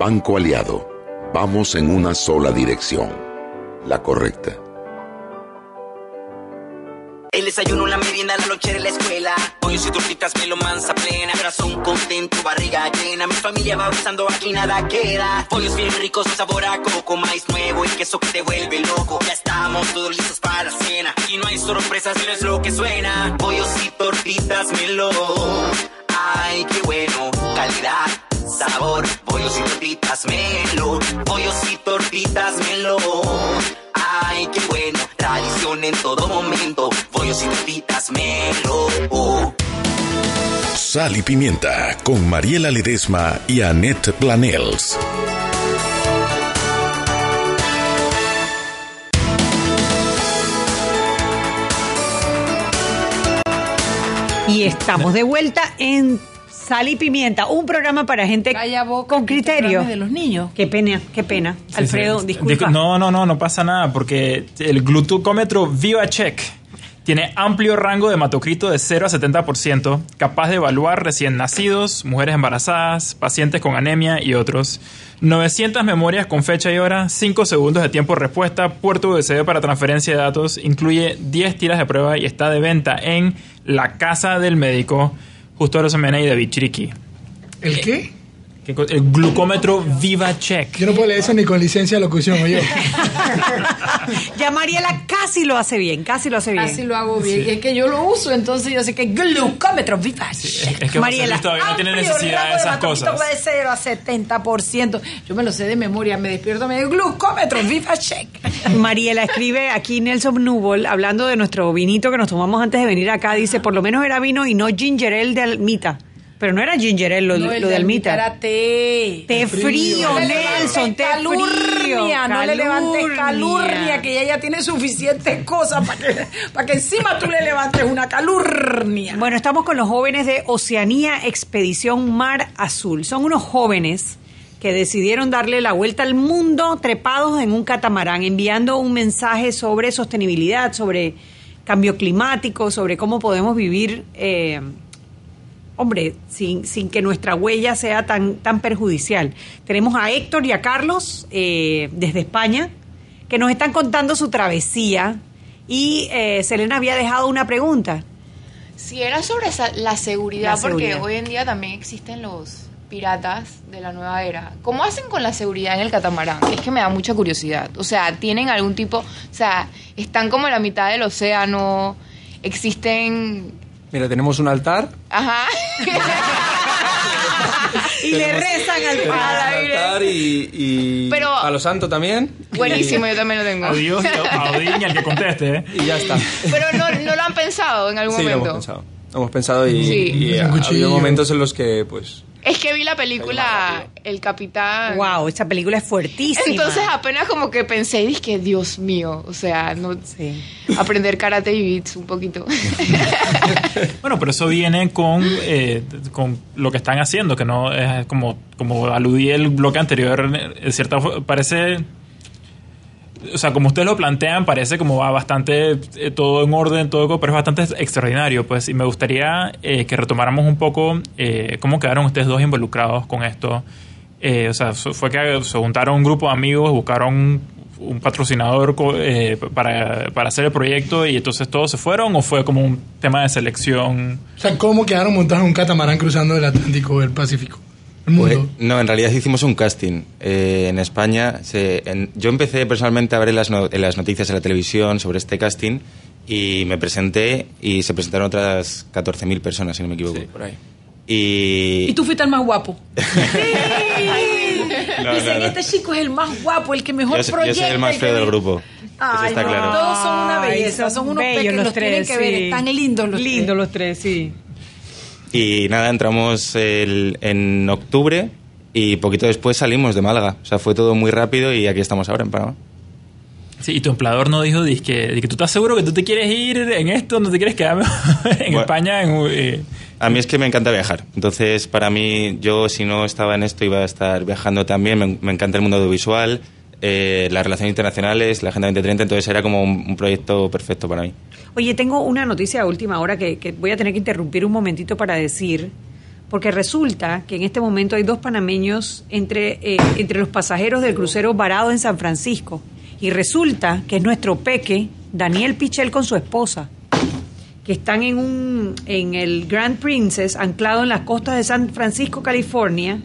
Banco Aliado, vamos en una sola dirección, la correcta. El desayuno, la merienda, la noche de la escuela. Pollos y tortitas, me lo mansa plena. Corazón contento, barriga llena. Mi familia va avanzando, aquí nada queda. Pollos bien ricos, sabor a coco, maíz nuevo y queso que te vuelve loco. Ya estamos todos listos para la cena. Y no hay sorpresas, no es lo que suena. Pollos y tortitas, melo. Ay, qué bueno. Calidad, sabor. Pollos y tortitas melo, pollos y tortitas melo. Ay, qué bueno, tradición en todo momento. Pollos y tortitas melo. Sal y Pimienta con Mariela Ledesma y Annette Planels. Y estamos de vuelta en Sal y Pimienta, un programa para gente con criterio. de los niños. Qué pena, qué pena. Alfredo, Sí, disculpa. Discu- No, no, no, no pasa nada, porque el glucómetro VivaCheck tiene amplio rango de hematocrito de 0 a 70%, capaz de evaluar recién nacidos, mujeres embarazadas, pacientes con anemia y otros. 900 memorias con fecha y hora, 5 segundos de tiempo de respuesta, puerto USB para transferencia de datos, incluye 10 tiras de prueba y está de venta en la casa del médico Justo Arosemena y David Chiriqui. ¿El qué? ¿Qué co- El glucómetro VivaCheck. Yo no puedo leer eso ni con licencia de locución, oye. (laughs) Ya Mariela casi lo hace bien, casi lo hace bien. Así lo hago bien. Y es que yo lo uso, entonces yo sé que glucómetro viva. Es que José Luis todavía no tiene amplio necesidad de esas cosas. de 0 a 70%. Yo me lo sé de memoria, me despierto, me digo glucómetro viva check. Mariela escribe aquí Nelson Nubol, hablando de nuestro vinito que nos tomamos antes de venir acá, dice, por lo menos era vino y no ginger ale de almita. Pero no era ginger ale lo, No, lo de almita. Era té. Té frío, le Nelson, té calurnia, frío. No le levantes calurnia. calurnia, que ella ya tiene suficientes cosas para que, para que encima tú le levantes una calurnia. Bueno, estamos con los jóvenes de Oceanía Expedición Mar Azul. Son unos jóvenes que decidieron darle la vuelta al mundo trepados en un catamarán, enviando un mensaje sobre sostenibilidad, sobre cambio climático, sobre cómo podemos vivir, eh, hombre, sin, sin que nuestra huella sea tan, tan perjudicial. Tenemos a Héctor y a Carlos eh, desde España, que nos están contando su travesía. Y eh, Selena había dejado una pregunta. Si era sobre esa- la seguridad, La porque hoy en día también existen los piratas de la nueva era. ¿Cómo hacen con la seguridad en el catamarán? Es que me da mucha curiosidad. O sea, ¿tienen algún tipo, o sea, están como en la mitad del océano, existen, Mira, tenemos un altar. ajá, (laughs) Y le rezan al altar y, y Pero- a lo santo también. buenísimo, yo también lo tengo. Adiós, (laughs) a Odín y al que conteste. ¿eh? Y ya está. Pero no, no lo han pensado en algún Sí, lo momento. hemos pensado. Lo hemos pensado y, Sí. y ha habido momentos en los que, pues, Es que vi la película El Capitán. Wow, esta película es fuertísima. Entonces apenas como que pensé y dije, Dios mío, o sea, no Sí. aprender karate y beats un poquito. (laughs) (laughs) Bueno, pero eso viene con, eh, con lo que están haciendo, que no es como, como aludí el bloque anterior, en cierta parece, o sea, como ustedes lo plantean, parece como va bastante eh, todo en orden, todo, pero es bastante extraordinario, pues, y me gustaría eh, que retomáramos un poco eh, cómo quedaron ustedes dos involucrados con esto. Eh, o sea, fue que se juntaron un grupo de amigos, buscaron un patrocinador para, para hacer el proyecto y entonces todos se fueron o fue como un tema de selección O sea, ¿cómo quedaron montados en un catamarán cruzando el Atlántico o el Pacífico? Pues, no, en realidad hicimos un casting. Eh, en España, se- en- yo empecé personalmente a ver en las, no- en las noticias de la televisión sobre este casting y me presenté y se presentaron otras 14.000 personas, si no me equivoco. por ahí. Y, Y tú fuiste el más guapo. (laughs) No, Dicen, no, no. este chico es el más guapo, el que mejor yo, soy- yo proyecta. soy el más que feo del grupo. Eso Ay, está no, claro. Todos son una Ay, belleza, son unos bellos peques, los los tienen tres, que ver, sí. están lindos los Lindos tres. los tres, sí. Y nada, entramos el- en octubre y poquito después salimos de Málaga. O sea, fue todo muy rápido y aquí estamos ahora en Panamá. Sí, y tu empleador no dijo que, que tú estás seguro que tú te quieres ir en esto, no te quieres quedar (laughs) en Bueno. España. En, eh, A mí es que me encanta viajar. Entonces, para mí, yo si no estaba en esto iba a estar viajando también. Me, me encanta el mundo audiovisual, eh, las relaciones internacionales, la Agenda 2030. Entonces, era como un, proyecto perfecto para mí. Oye, tengo una noticia de última hora que, que voy a tener que interrumpir un momentito para decir, porque resulta que en este momento hay dos panameños entre, eh, entre los pasajeros del crucero varado en San Francisco. Y resulta que es nuestro peque, Daniel Pichel, con su esposa, que están en, un, en el Grand Princess, anclado en las costas de San Francisco, California,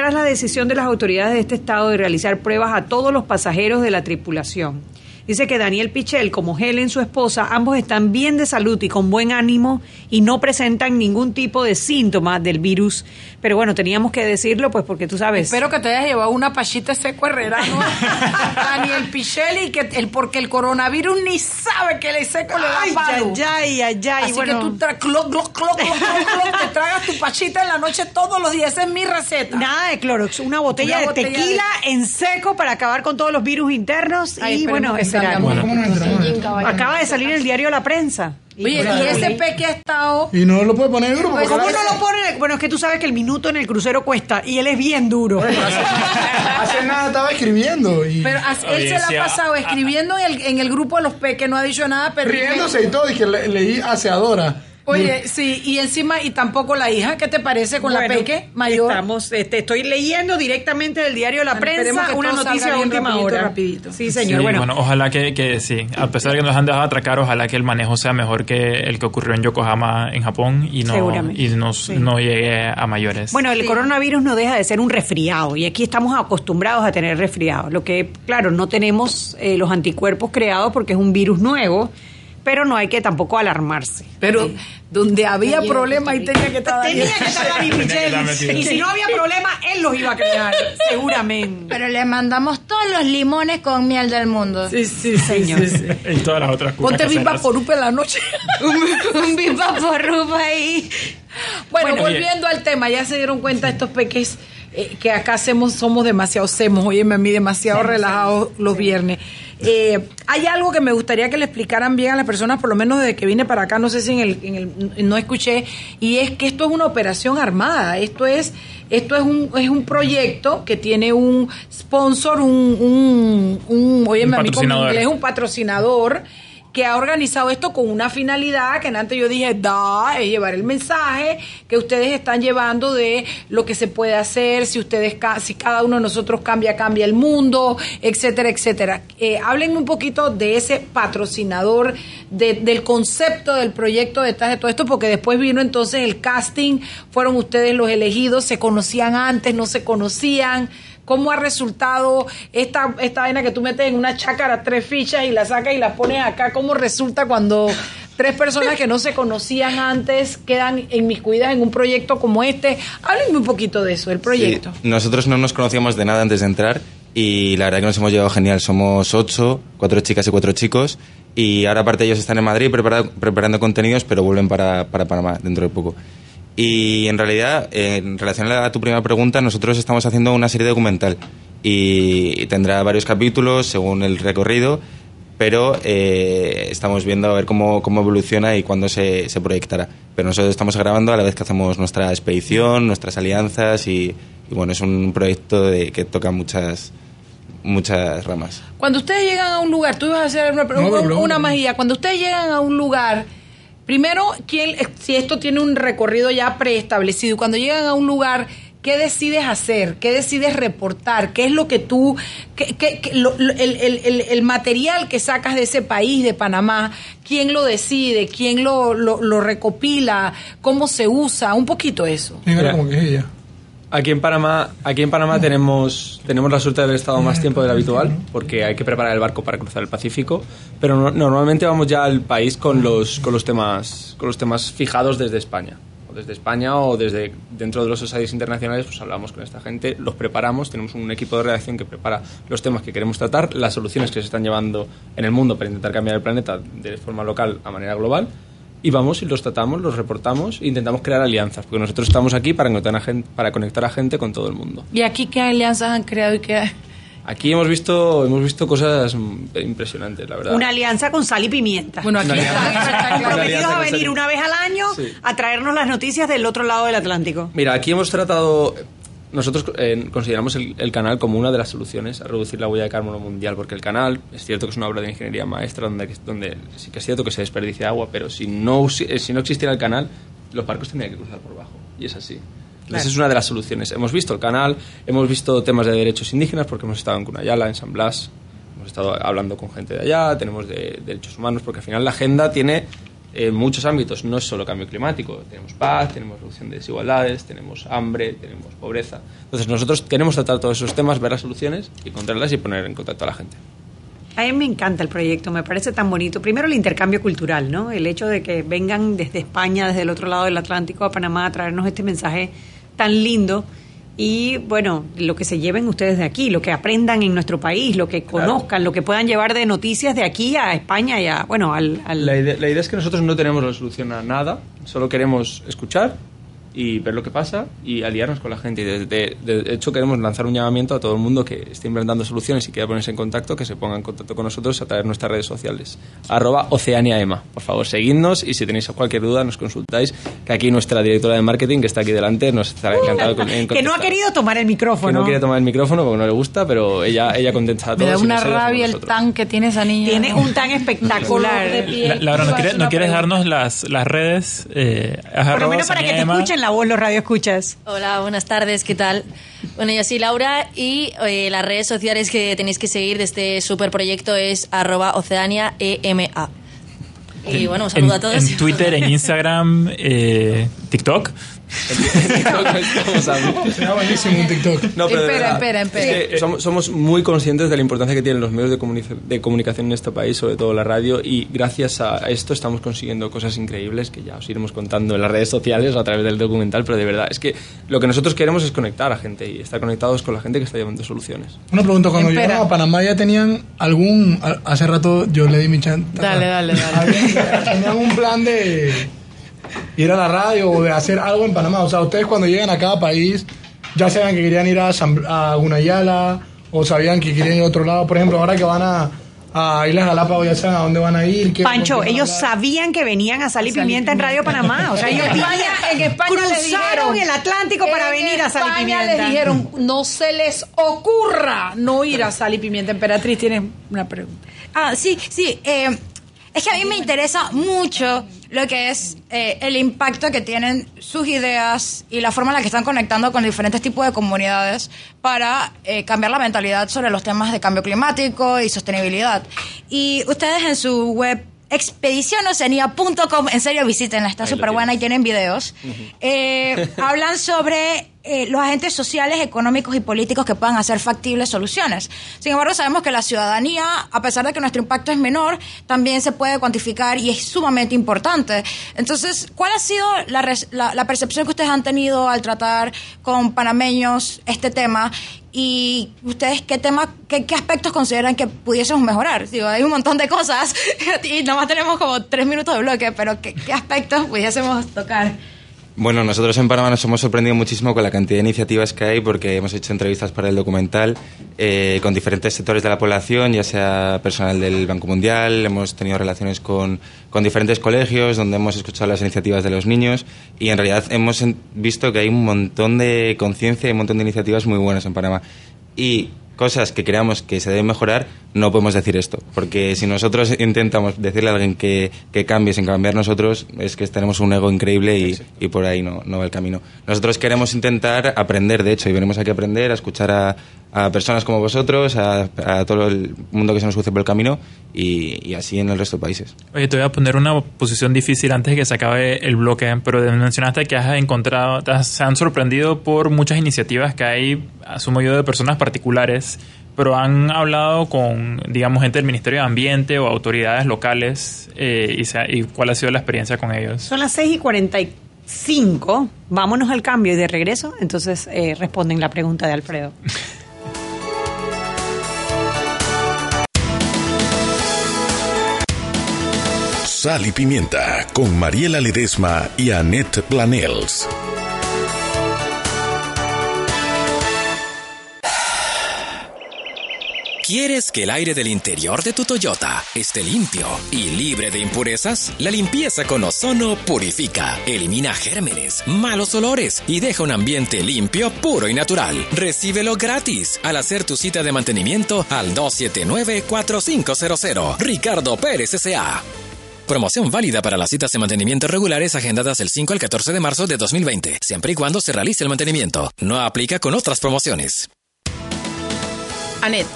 la decisión de las autoridades de este estado de realizar pruebas a todos los pasajeros de la tripulación. Dice que Daniel Pichel, como Helen, su esposa, ambos están bien de salud y con buen ánimo y no presentan ningún tipo de síntomas del virus. Pero bueno, teníamos que decirlo, pues porque tú sabes. Espero que te hayas llevado una pachita seco herrerano a (laughs) Daniel Pichel y que el, porque el coronavirus ni sabe que el seco le da Ay, palo. ay, ay, ay, Así bueno. que tú tra- cloc, cloc, cloc, cloc, cloc, cloc, te tragas tu pachita en la noche todos los días. Esa es mi receta. Nada de Clorox, una botella Una de tequila en seco para acabar con todos los virus internos Ay, y bueno, que esperar. salga Bueno, ¿cómo no entramos? Acaba de salir el diario La Prensa. Oye, y ese peque ha estado... Y no lo puede poner en el grupo. Pues, ¿Cómo no lo pone? Bueno, es que tú sabes que el minuto en el crucero cuesta y él es bien duro. (laughs) Hace nada estaba escribiendo y Pero él Oye, se la ha a- pasado escribiendo en el, en el grupo de los peques, no ha dicho nada, pero... riéndose y todo. Dije, le- leí aseadora. Oye, sí, y encima, y tampoco la hija, ¿qué te parece con la Bueno, peque mayor? Estamos, este, estoy leyendo directamente del diario La Bueno, Prensa una noticia de última rapidito, hora. rapidito. Sí, Sí, señor. bueno, bueno, ojalá que, que sí. A pesar de que nos han dejado atracar, ojalá que el manejo sea mejor que el que ocurrió en Yokohama, en Japón, y no, y nos- no llegue a mayores. Bueno, el coronavirus no deja de ser un resfriado y aquí estamos acostumbrados a tener resfriados. Lo que, claro, no tenemos eh, los anticuerpos creados porque es un virus nuevo, pero no hay que tampoco alarmarse. Pero donde había problemas ahí tenía que estar Tenía que estar Dani Michel. Y si no había problema, él los iba a crear, (laughs) seguramente. Pero le mandamos todos los limones con miel del mundo. Sí, sí, Señor. y todas las otras curas Ponte viva por en la noche. (laughs) Un bipa por rupa ahí. Bueno, Bueno, volviendo al tema, ya se dieron cuenta estos peques eh, que acá hacemos, somos demasiado semos, óyeme a mí, demasiado relajados los viernes. Eh, hay algo que me gustaría que le explicaran bien a las personas, por lo menos desde que vine para acá, no sé si en el, en el no escuché, y es que esto es una operación armada, esto es esto es un, es un proyecto que tiene un sponsor, un, un, un óyeme Un a mí patrocinador. inglés, un patrocinador que ha organizado esto con una finalidad que antes yo dije, da, es llevar el mensaje que ustedes están llevando de lo que se puede hacer, si ustedes, si cada uno de nosotros cambia, cambia el mundo, etcétera, etcétera. Eh, háblenme un poquito de ese patrocinador, de- del concepto del proyecto detrás de todo esto, porque después vino entonces el casting, fueron ustedes los elegidos, se conocían antes, no se conocían. ¿Cómo ha resultado esta, esta vaina que tú metes en una chácara tres fichas y las sacas y las pones acá? ¿Cómo resulta cuando tres personas que no se conocían antes quedan inmiscuidas en un proyecto como este? Háblenme un poquito de eso, el proyecto. Sí, nosotros no nos conocíamos de nada antes de entrar y la verdad que nos hemos llevado genial. Somos ocho, cuatro chicas y cuatro chicos y ahora aparte ellos están en Madrid prepara- preparando contenidos pero vuelven para, para Panamá dentro de poco. Y en realidad, en relación a tu primera pregunta, nosotros estamos haciendo una serie documental y tendrá varios capítulos según el recorrido, pero eh, estamos viendo a ver cómo, cómo evoluciona y cuándo se, se proyectará. Pero nosotros estamos grabando a la vez que hacemos nuestra expedición, nuestras alianzas y, y bueno, es un proyecto de, que toca muchas, muchas ramas. Cuando ustedes llegan a un lugar, tú ibas a hacer una, No, una, luego- una magía. Cuando ustedes llegan a un lugar, primero, ¿quién, si esto tiene un recorrido ya preestablecido, y cuando llegan a un lugar, ¿qué decides hacer? ¿Qué decides reportar? ¿Qué es lo que tú, qué- qué- qué- lo- el, el- el- el material que sacas de ese país, de Panamá, quién lo decide? ¿Quién lo, lo, lo recopila? ¿Cómo se usa? Un poquito eso. Mira, como que es ella. Aquí en Panamá, aquí en Panamá tenemos, tenemos la suerte de haber estado más tiempo del habitual, porque hay que preparar el barco para cruzar el Pacífico, pero no- normalmente vamos ya al país con los, con los temas, con los temas fijados desde España. O desde España o desde dentro de los societies internacionales, pues hablamos con esta gente, los preparamos, tenemos un equipo de redacción que prepara los temas que queremos tratar, las soluciones que se están llevando en el mundo para intentar cambiar el planeta de forma local a manera global y vamos y los tratamos, los reportamos e intentamos crear alianzas, porque nosotros estamos aquí para conectar a gente, para conectar a gente con todo el mundo. ¿Y aquí qué alianzas han creado y qué? Aquí hemos visto, hemos visto cosas impresionantes, la verdad. Una alianza con sal y pimienta. Bueno, aquí están, comprometidos a venir una vez al año Sí. a traernos las noticias del otro lado del Atlántico. Mira, aquí hemos tratado, nosotros eh, consideramos el, el canal como una de las soluciones a reducir la huella de carbono mundial, porque el canal es cierto que es una obra de ingeniería maestra donde, donde sí que es cierto que se desperdicia agua, pero si no, eh, si no existiera el canal, los barcos tendrían que cruzar por bajo, y es así. Claro. Esa es una de las soluciones. Hemos visto el canal, hemos visto temas de derechos indígenas, porque hemos estado en Cunayala, en San Blas, hemos estado hablando con gente de allá, tenemos de derechos humanos, porque al final la agenda tiene eh, muchos ámbitos, no es solo cambio climático, tenemos paz, tenemos reducción de desigualdades, tenemos hambre, tenemos pobreza. Entonces nosotros queremos tratar todos esos temas, ver las soluciones, encontrarlas y poner en contacto a la gente. A mí me encanta el proyecto, me parece tan bonito. Primero el intercambio cultural, ¿no? El hecho de que vengan desde España, desde el otro lado del Atlántico a Panamá a traernos este mensaje tan lindo. Y bueno, lo que se lleven ustedes de aquí, lo que aprendan en nuestro país, lo que conozcan, lo que puedan llevar de noticias de aquí a España y a, bueno, al... al- La idea, la idea es que nosotros no tenemos la solución a nada, solo queremos escuchar y ver lo que pasa y aliarnos con la gente. Y de, de- de hecho queremos lanzar un llamamiento a todo el mundo que esté inventando soluciones y quiera ponerse en contacto, que se ponga en contacto con nosotros a través de nuestras redes sociales. Arroba OceaniaEma. Por favor, seguidnos y si tenéis cualquier duda nos consultáis, que aquí nuestra directora de marketing, que está aquí delante, nos estará encantado con, en que no ha querido tomar el Que micrófono. no quiere tomar el micrófono porque no le gusta, pero ella, ella contesta a Me todos. da y una rabia el tan que tiene esa niña. Tiene un tan espectacular. La- Laura, ¿no, quieres, ¿no quieres darnos las, las redes? Eh, Por lo menos para que te escuchen la voz los radioescuchas. Hola, buenas tardes, ¿qué tal? Bueno, yo soy Laura y eh, las redes sociales que tenéis que seguir de este super proyecto es arroba oceania EMA. Y bueno, un saludo en, a todos. En Twitter, en Instagram, eh, TikTok. Será buenísimo un TikTok. No, pero de Espera, verdad, espera, espera. es que somos, somos muy conscientes de la importancia que tienen los medios de, comuni- de comunicación en este país, sobre todo la radio, y gracias a esto estamos consiguiendo cosas increíbles que ya os iremos contando en las redes sociales o a través del documental, pero de verdad, es que lo que nosotros queremos es conectar a gente y estar conectados con la gente que está llevando soluciones. Una pregunta, cuando Espera. llegaron a Panamá ya tenían algún... Hace rato yo le di mi chanta. Dale, dale, dale. (laughs) Tenían un plan de ir a la radio o de hacer algo en Panamá. O sea, ustedes cuando llegan a cada país ya sabían que querían ir a, San- a Gunayala o sabían que querían ir a otro lado. Por ejemplo, ahora que van a, a Islas Galápagos ya saben a dónde van a ir. qué- Pancho, ellos sabían que venían a Sal y Pimienta en Radio Panamá. O sea, En ellos en España les cruzaron dijeron- el Atlántico para En venir a Sal y España Pimienta. les dijeron, no se les ocurra no ir a Sal y Pimienta. Emperatriz, tienes una pregunta. Ah, sí, sí. eh, es que a mí me interesa mucho lo que es eh, el impacto que tienen sus ideas y la forma en la que están conectando con diferentes tipos de comunidades para eh, cambiar la mentalidad sobre los temas de cambio climático y sostenibilidad. Y ustedes en su web expedicionoceanía.com, en serio visítenla, está súper buena y tienen videos. Eh, (laughs) hablan sobre eh, los agentes sociales, económicos y políticos que puedan hacer factibles soluciones. Sin embargo, sabemos que la ciudadanía, a pesar de que nuestro impacto es menor, también se puede cuantificar y es sumamente importante. Entonces, ¿cuál ha sido la, la- la percepción que ustedes han tenido al tratar con panameños este tema? ¿Y ustedes qué tema, qué, qué aspectos consideran que pudiésemos mejorar? Digo, hay un montón de cosas (laughs) y nada más tenemos como tres minutos de bloque, pero ¿qué, qué aspectos pudiésemos tocar? Bueno, nosotros en Panamá nos hemos sorprendido muchísimo con la cantidad de iniciativas que hay porque hemos hecho entrevistas para el documental eh, con diferentes sectores de la población, ya sea personal del Banco Mundial, hemos tenido relaciones con, con diferentes colegios donde hemos escuchado las iniciativas de los niños y en realidad hemos visto que hay un montón de conciencia y un montón de iniciativas muy buenas en Panamá. Y cosas que creamos que se deben mejorar, no podemos decir esto. Porque si nosotros intentamos decirle a alguien que, que cambie sin cambiar nosotros, es que tenemos un ego increíble y, y por ahí no, no va el camino. Nosotros queremos intentar aprender, de hecho, y venimos aquí a aprender, a escuchar a, a personas como vosotros, a, a todo el mundo que se nos cruce por el camino y, y así en el resto de países. Oye, te voy a poner una posición difícil antes de que se acabe el bloque, pero mencionaste que has encontrado, te has- se han sorprendido por muchas iniciativas que hay, asumo yo, de personas particulares, pero han hablado con, digamos, gente del Ministerio de Ambiente o autoridades locales eh, y, se ha- y cuál ha sido la experiencia con ellos. Son las 6 y 45. Vámonos al cambio y de regreso. Entonces eh, responden la pregunta de Alfredo. (laughs) Sal y Pimienta con Mariela Ledesma y Annette Planels. ¿Quieres que el aire del interior de tu Toyota esté limpio y libre de impurezas? La limpieza con ozono purifica, elimina gérmenes, malos olores y deja un ambiente limpio, puro y natural. Recíbelo gratis al hacer tu cita de mantenimiento al 279-4500. Ricardo Pérez S.A. Promoción válida para las citas de mantenimiento regulares agendadas del 5 al 14 de marzo de 2020, siempre y cuando se realice el mantenimiento. No aplica con otras promociones. Anet.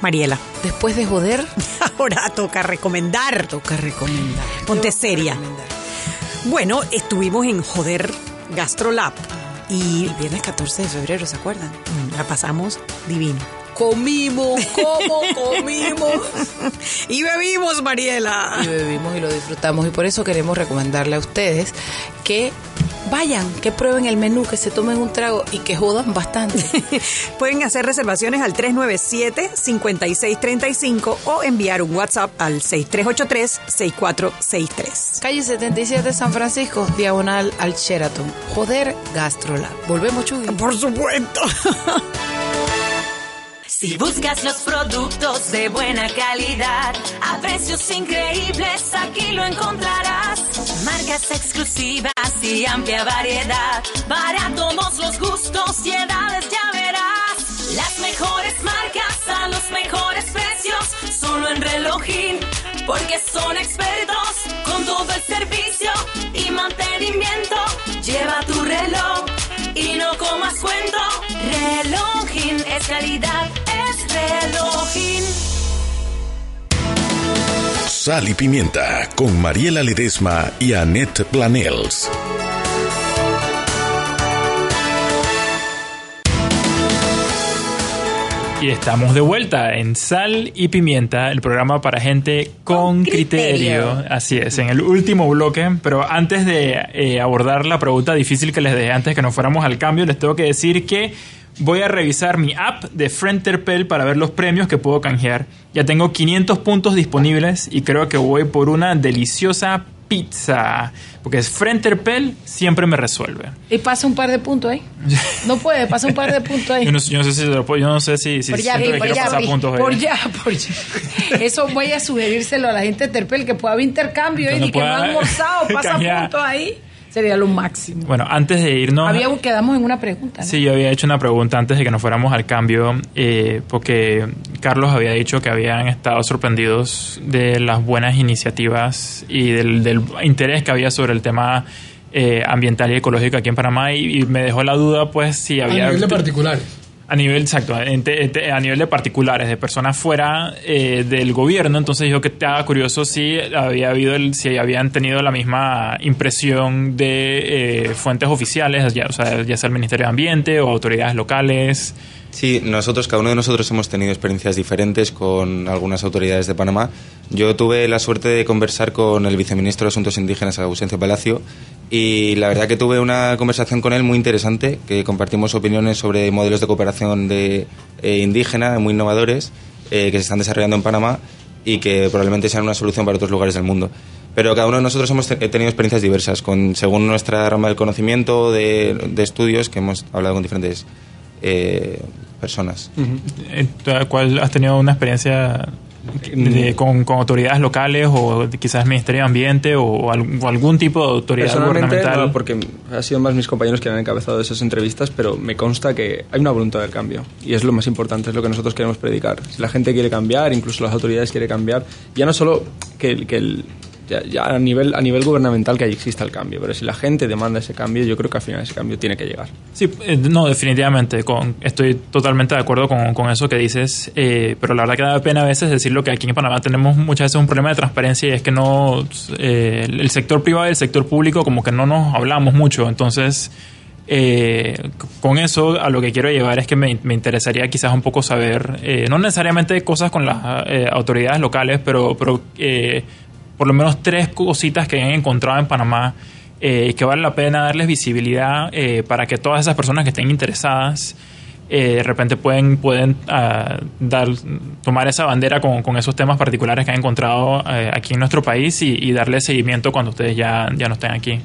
Mariela. Después de joder. (laughs) Ahora toca recomendar. Toca recomendar. Ponte seria. Bueno, estuvimos en Joder Gastrolab. Y El viernes 14 de febrero, ¿se acuerdan? la pasamos divino. Comimos, ¿cómo (laughs) comimos? y bebimos, Mariela. Y bebimos y lo disfrutamos. Y por eso queremos recomendarle a ustedes que vayan, que prueben el menú, que se tomen un trago y que jodan bastante. (laughs) Pueden hacer reservaciones al 397-5635 o enviar un WhatsApp al 6383-6463. Calle 77 San Francisco, diagonal al Sheraton. Joder, Gastrolab. Volvemos, Chuy. Por supuesto. (laughs) Si buscas los productos de buena calidad a precios increíbles, aquí lo encontrarás. Marcas exclusivas y amplia variedad para todos los gustos y edades ya verás. Las mejores marcas a los mejores precios, solo en relojín, porque son expertos con todo el servicio y mantenimiento. Lleva tu reloj y no comas cuento. Relojín es calidad, es relojín. Sal y Pimienta con Mariela Ledesma y Annette Planels. Y estamos de vuelta en Sal y Pimienta, el programa para gente con, criterio. criterio. Así es, en el último bloque. Pero antes de eh, abordar la pregunta difícil que les dejé antes que nos fuéramos al cambio, les tengo que decir que voy a revisar mi app de Frenterpel para ver los premios que puedo canjear. Ya tengo 500 puntos disponibles y creo que voy por una deliciosa pizza. Porque es Frenterpel siempre me resuelve. Y pasa un par de puntos ahí. (laughs) No puede, pasa un par de puntos ahí. Yo no, yo no sé si, lo puedo- yo no sé si, si por ya, por ya, pasar puntos ahí. por ya, por ya. Eso voy a sugerírselo a la gente de Terpel, que pueda haber intercambio y no que no ha almorzado, (laughs) pasa puntos ahí. Sería lo máximo. Bueno, antes de irnos... Había, quedamos en una pregunta. ¿no? Sí, yo había hecho una pregunta antes de que nos fuéramos al cambio, eh, porque Carlos había dicho que habían estado sorprendidos de las buenas iniciativas y del, del interés que había sobre el tema eh, ambiental y ecológico aquí en Panamá y, y me dejó la duda, pues, si A había... nivel de particulares. A nivel, exacto, a nivel de particulares, de personas fuera eh, del gobierno, entonces yo que estaba curioso si había habido, el, si habían tenido la misma impresión de eh, fuentes oficiales, ya, o sea, ya sea el Ministerio de Ambiente o autoridades locales. Sí, nosotros, cada uno de nosotros hemos tenido experiencias diferentes con algunas autoridades de Panamá. Yo tuve la suerte de conversar con el viceministro de Asuntos Indígenas, Ausencio Palacio, y la verdad que tuve una conversación con él muy interesante, que compartimos opiniones sobre modelos de cooperación de, eh, indígena muy innovadores eh, que se están desarrollando en Panamá y que probablemente sean una solución para otros lugares del mundo. Pero cada uno de nosotros hemos te- tenido experiencias diversas, con, según nuestra rama del conocimiento, de estudios, que hemos hablado con diferentes eh, personas. Eh, ¿Cuál has tenido una experiencia de- con, con autoridades locales o de quizás Ministerio de Ambiente o, o algún tipo de autoridad Personalmente, gubernamental? no, porque ha sido más mis compañeros que han encabezado esas entrevistas, pero me consta que hay una voluntad del cambio. Y es lo más importante, es lo que nosotros queremos predicar. Si la gente quiere cambiar, incluso las autoridades quieren cambiar, ya no solo que, que el- ya, ya a, nivel, a nivel gubernamental que ahí exista el cambio, pero si la gente demanda ese cambio, yo creo que al final ese cambio tiene que llegar. Sí, eh, no, definitivamente. Con, estoy totalmente de acuerdo con, con eso que dices, eh, pero la verdad que da pena a veces decirlo que aquí en Panamá tenemos muchas veces un problema de transparencia y es que no eh, el sector privado y el sector público como que no nos hablamos mucho. Entonces, eh, con eso a lo que quiero llevar es que me, me interesaría quizás un poco saber, no necesariamente cosas con las autoridades locales, pero, pero por lo menos tres cositas que han encontrado en Panamá eh, que vale la pena darles visibilidad eh, para que todas esas personas que estén interesadas eh, de repente pueden, pueden ah, dar, tomar esa bandera con, con esos temas particulares que han encontrado eh, aquí en nuestro país y, y darle seguimiento cuando ustedes ya, ya no estén aquí.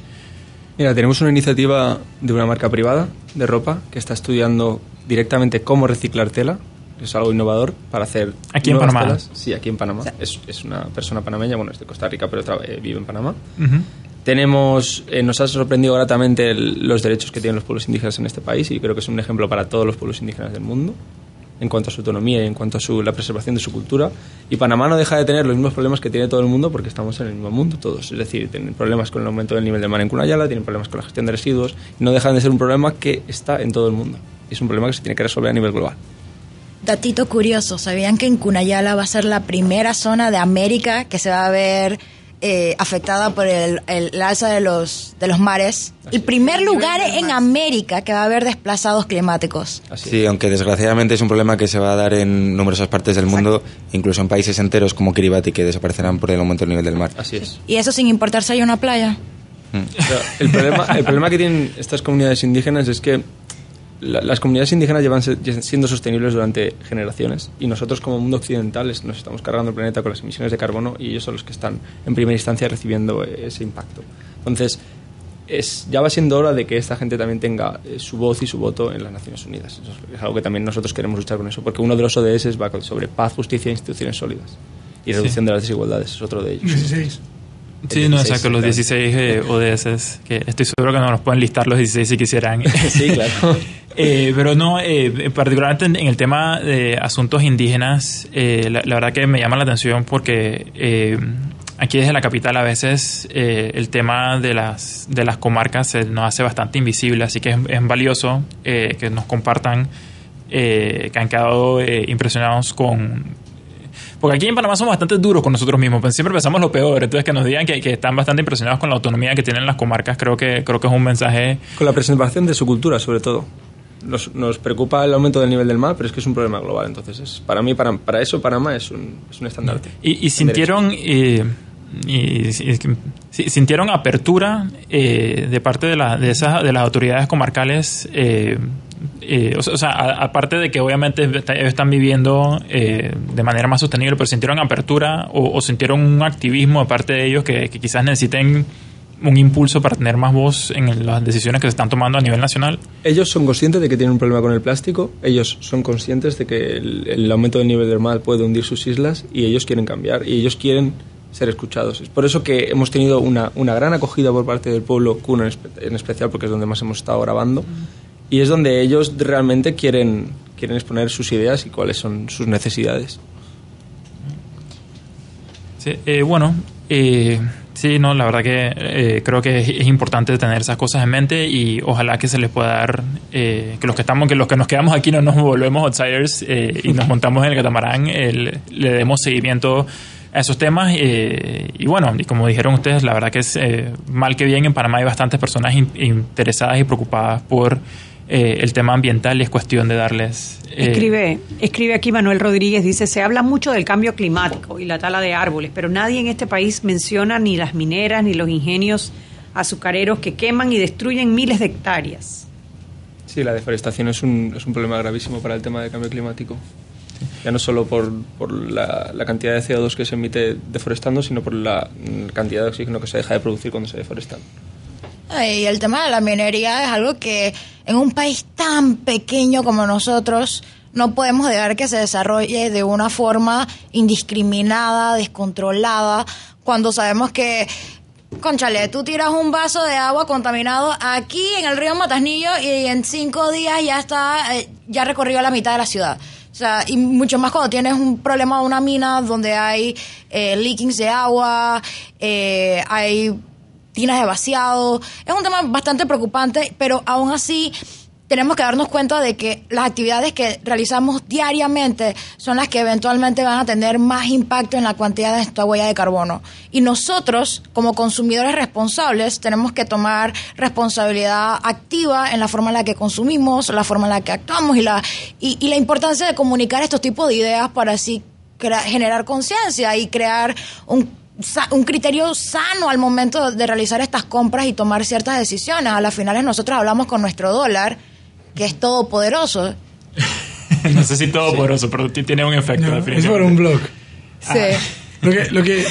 Mira, tenemos una iniciativa de una marca privada de ropa que está estudiando directamente cómo reciclar tela. Es algo innovador para hacer. Aquí en Panamá. telas. Sí, aquí en Panamá. Es, es una persona panameña, bueno, es de Costa Rica, pero eh, vive en Panamá. Ujú. Tenemos, eh, nos ha sorprendido gratamente el- los derechos que tienen los pueblos indígenas en este país y creo que es un ejemplo para todos los pueblos indígenas del mundo en cuanto a su autonomía y en cuanto a su, la preservación de su cultura. Y Panamá no deja de tener los mismos problemas que tiene todo el mundo porque estamos en el mismo mundo todos. Es decir, tienen problemas con el aumento del nivel del mar en Cunayala, tienen problemas con la gestión de residuos y no dejan de ser un problema que está en todo el mundo. Y es un problema que se tiene que resolver a nivel global. Datito curioso, ¿sabían que en Cunayala va a ser la primera zona de América que se va a ver eh, afectada por el, el- el alza de los, de los mares. El primer lugar en América que va a haber desplazados climáticos. Sí, aunque desgraciadamente es un problema que se va a dar en numerosas partes del mundo, incluso en países enteros como Kiribati, que desaparecerán por el aumento del nivel del mar. Así es. Y eso sin importar si hay una playa. El, problema, el problema que tienen estas comunidades indígenas es que la- las comunidades indígenas llevan se- siendo sostenibles durante generaciones y nosotros como mundo occidental es- nos estamos cargando el planeta con las emisiones de carbono y ellos son los que están en primera instancia recibiendo eh, ese impacto. Entonces, es, ya va siendo hora de que esta gente también tenga eh, su voz y su voto en las Naciones Unidas. Eso es, algo que también nosotros queremos luchar con eso, porque uno de los ODS va sobre paz, justicia e instituciones sólidas. Y reducción de las desigualdades es otro de ellos. 16. Sí, no, exacto, los 16 eh, ODS, que estoy seguro que no nos pueden listar los 16 si quisieran. (laughs) Sí, claro. (laughs) Eh, pero no, eh, particularmente en, en el tema de asuntos indígenas, eh, la, la verdad que me llama la atención porque eh, aquí desde la capital a veces eh, el tema de las, de las comarcas se nos hace bastante invisible, así que es, es valioso que nos compartan que han quedado eh, impresionados con, porque aquí en Panamá somos bastante duros con nosotros mismos, pues siempre pensamos lo peor, entonces que nos digan que, que están bastante impresionados con la autonomía que tienen las comarcas, creo que, creo que es un mensaje... Con la preservación de su cultura, sobre todo. Nos, nos preocupa el aumento del nivel del mar, pero es que es un problema global. Entonces, es, para mí, para, para eso, Panamá es un, es un estandarte. Y, y sintieron... eh, y, y- si- sintieron apertura eh, de parte de, la, de, esas, de las autoridades comarcales eh, eh, o sea, aparte de que obviamente están viviendo eh, de manera más sostenible, pero sintieron apertura o, sintieron un activismo de parte de ellos que, que quizás necesiten un impulso para tener más voz en las decisiones que se están tomando a nivel nacional. Ellos son conscientes de que tienen un problema con el plástico, ellos son conscientes de que el, el aumento del nivel del mar puede hundir sus islas y ellos quieren cambiar y ellos quieren ser escuchados. Es por eso que hemos tenido una, una gran acogida por parte del pueblo Kuno en, en especial, porque es donde más hemos estado grabando, y es donde ellos realmente quieren, quieren exponer sus ideas y cuáles son sus necesidades. Sí, eh, bueno, eh, sí, no, la verdad que eh, creo que es, es importante tener esas cosas en mente y ojalá que se les pueda dar, eh, que los que estamos, que los que nos quedamos aquí no nos volvemos outsiders eh, y nos montamos en el catamarán, el- le demos seguimiento a esos temas eh, y bueno, y como dijeron ustedes, la verdad que es eh, mal que bien en Panamá hay bastantes personas in- interesadas y preocupadas por eh, el tema ambiental y es cuestión de darles... eh, Escribe, escribe aquí Manuel Rodríguez, dice, se habla mucho del cambio climático y la tala de árboles, pero nadie en este país menciona ni las mineras ni los ingenios azucareros que queman y destruyen miles de hectáreas. Sí, la deforestación es un, es un problema gravísimo para el tema del cambio climático. Ya no solo por, por la, la cantidad de CO2 que se emite deforestando, sino por la cantidad de oxígeno que se deja de producir cuando se deforestan. Y el tema de la minería es algo que en un país tan pequeño como nosotros no podemos dejar que se desarrolle de una forma indiscriminada, descontrolada, cuando sabemos que, conchale, tú tiras un vaso de agua contaminado aquí en el río Matasnillo y en cinco días ya está, eh, ya recorrió la mitad de la ciudad. O sea, y mucho más cuando tienes un problema de una mina donde hay eh, leakings de agua, eh, hay tinas de vaciado. Es un tema bastante preocupante, pero aún así tenemos que darnos cuenta de que las actividades que realizamos diariamente son las que eventualmente van a tener más impacto en la cantidad de nuestra huella de carbono. Y nosotros, como consumidores responsables, tenemos que tomar responsabilidad activa en la forma en la que consumimos, la forma en la que actuamos y la, y, la importancia de comunicar estos tipos de ideas para así crea- generar conciencia y crear un un criterio sano al momento de realizar estas compras y tomar ciertas decisiones. A las finales nosotros hablamos con nuestro dólar, que es todopoderoso. (laughs) no sé si todo poderoso, pero tiene un efecto. Es definitivamente. por un blog. Sí. Lo que, lo que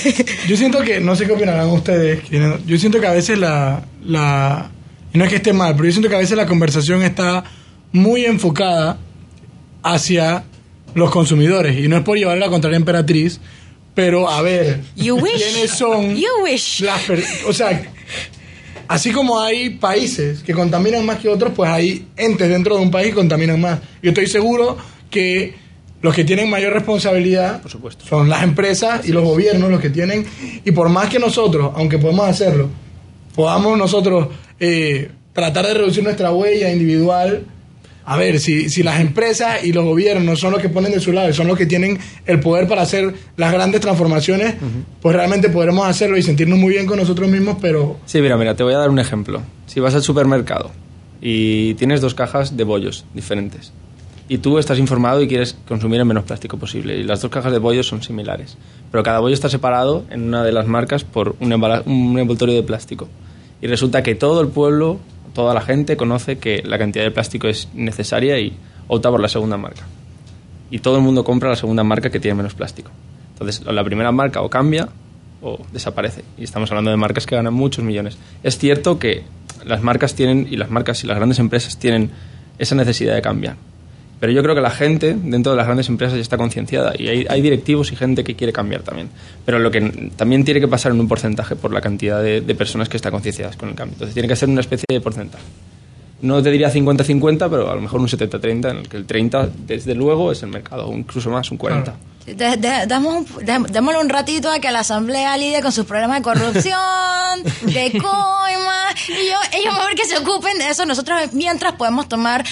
yo siento que, no sé qué opinarán ustedes, yo siento que a veces la, la, y no es que esté mal, pero yo siento que a veces la conversación está muy enfocada hacia los consumidores, y no es por llevarle la contraria a Emperatriz, pero a ver, You wish. ¿quiénes son You wish. las per- o sea, así como hay países que contaminan más que otros, pues hay entes dentro de un país que contaminan más. Yo estoy seguro que los que tienen mayor responsabilidad son las empresas y los gobiernos los que tienen, y por más que nosotros, aunque podemos hacerlo, podamos nosotros eh, tratar de reducir nuestra huella individual, a ver, si, si las empresas y los gobiernos son los que ponen de su lado y son los que tienen el poder para hacer las grandes transformaciones, pues realmente podremos hacerlo y sentirnos muy bien con nosotros mismos, pero Sí, mira, mira, te voy a dar un ejemplo. Si vas al supermercado y tienes dos cajas de bollos diferentes y tú estás informado y quieres consumir el menos plástico posible y las dos cajas de bollos son similares, pero cada bollo está separado en una de las marcas por un, envoltorio de plástico y resulta que todo el pueblo, toda la gente conoce que la cantidad de plástico es necesaria y opta por la segunda marca. Y todo el mundo compra la segunda marca que tiene menos plástico. Entonces, la primera marca o cambia o desaparece. Y estamos hablando de marcas que ganan muchos millones. Es cierto que las marcas tienen, y las marcas y las grandes empresas tienen esa necesidad de cambiar. Pero yo creo que la gente dentro de las grandes empresas ya está concienciada y hay, hay directivos y gente que quiere cambiar también. Pero lo que también tiene que pasar en un porcentaje por la cantidad de, personas que están concienciadas con el cambio. Entonces tiene que ser una especie de porcentaje. No te diría 50-50, pero a lo mejor un 70-30, en el que el 30 desde luego es el mercado, incluso más, un 40. De- de- damos un- démosle un ratito a que la asamblea lidie con sus problemas de corrupción, (laughs) de coima, y yo, ellos mejor que se ocupen de eso. Nosotros mientras podemos tomar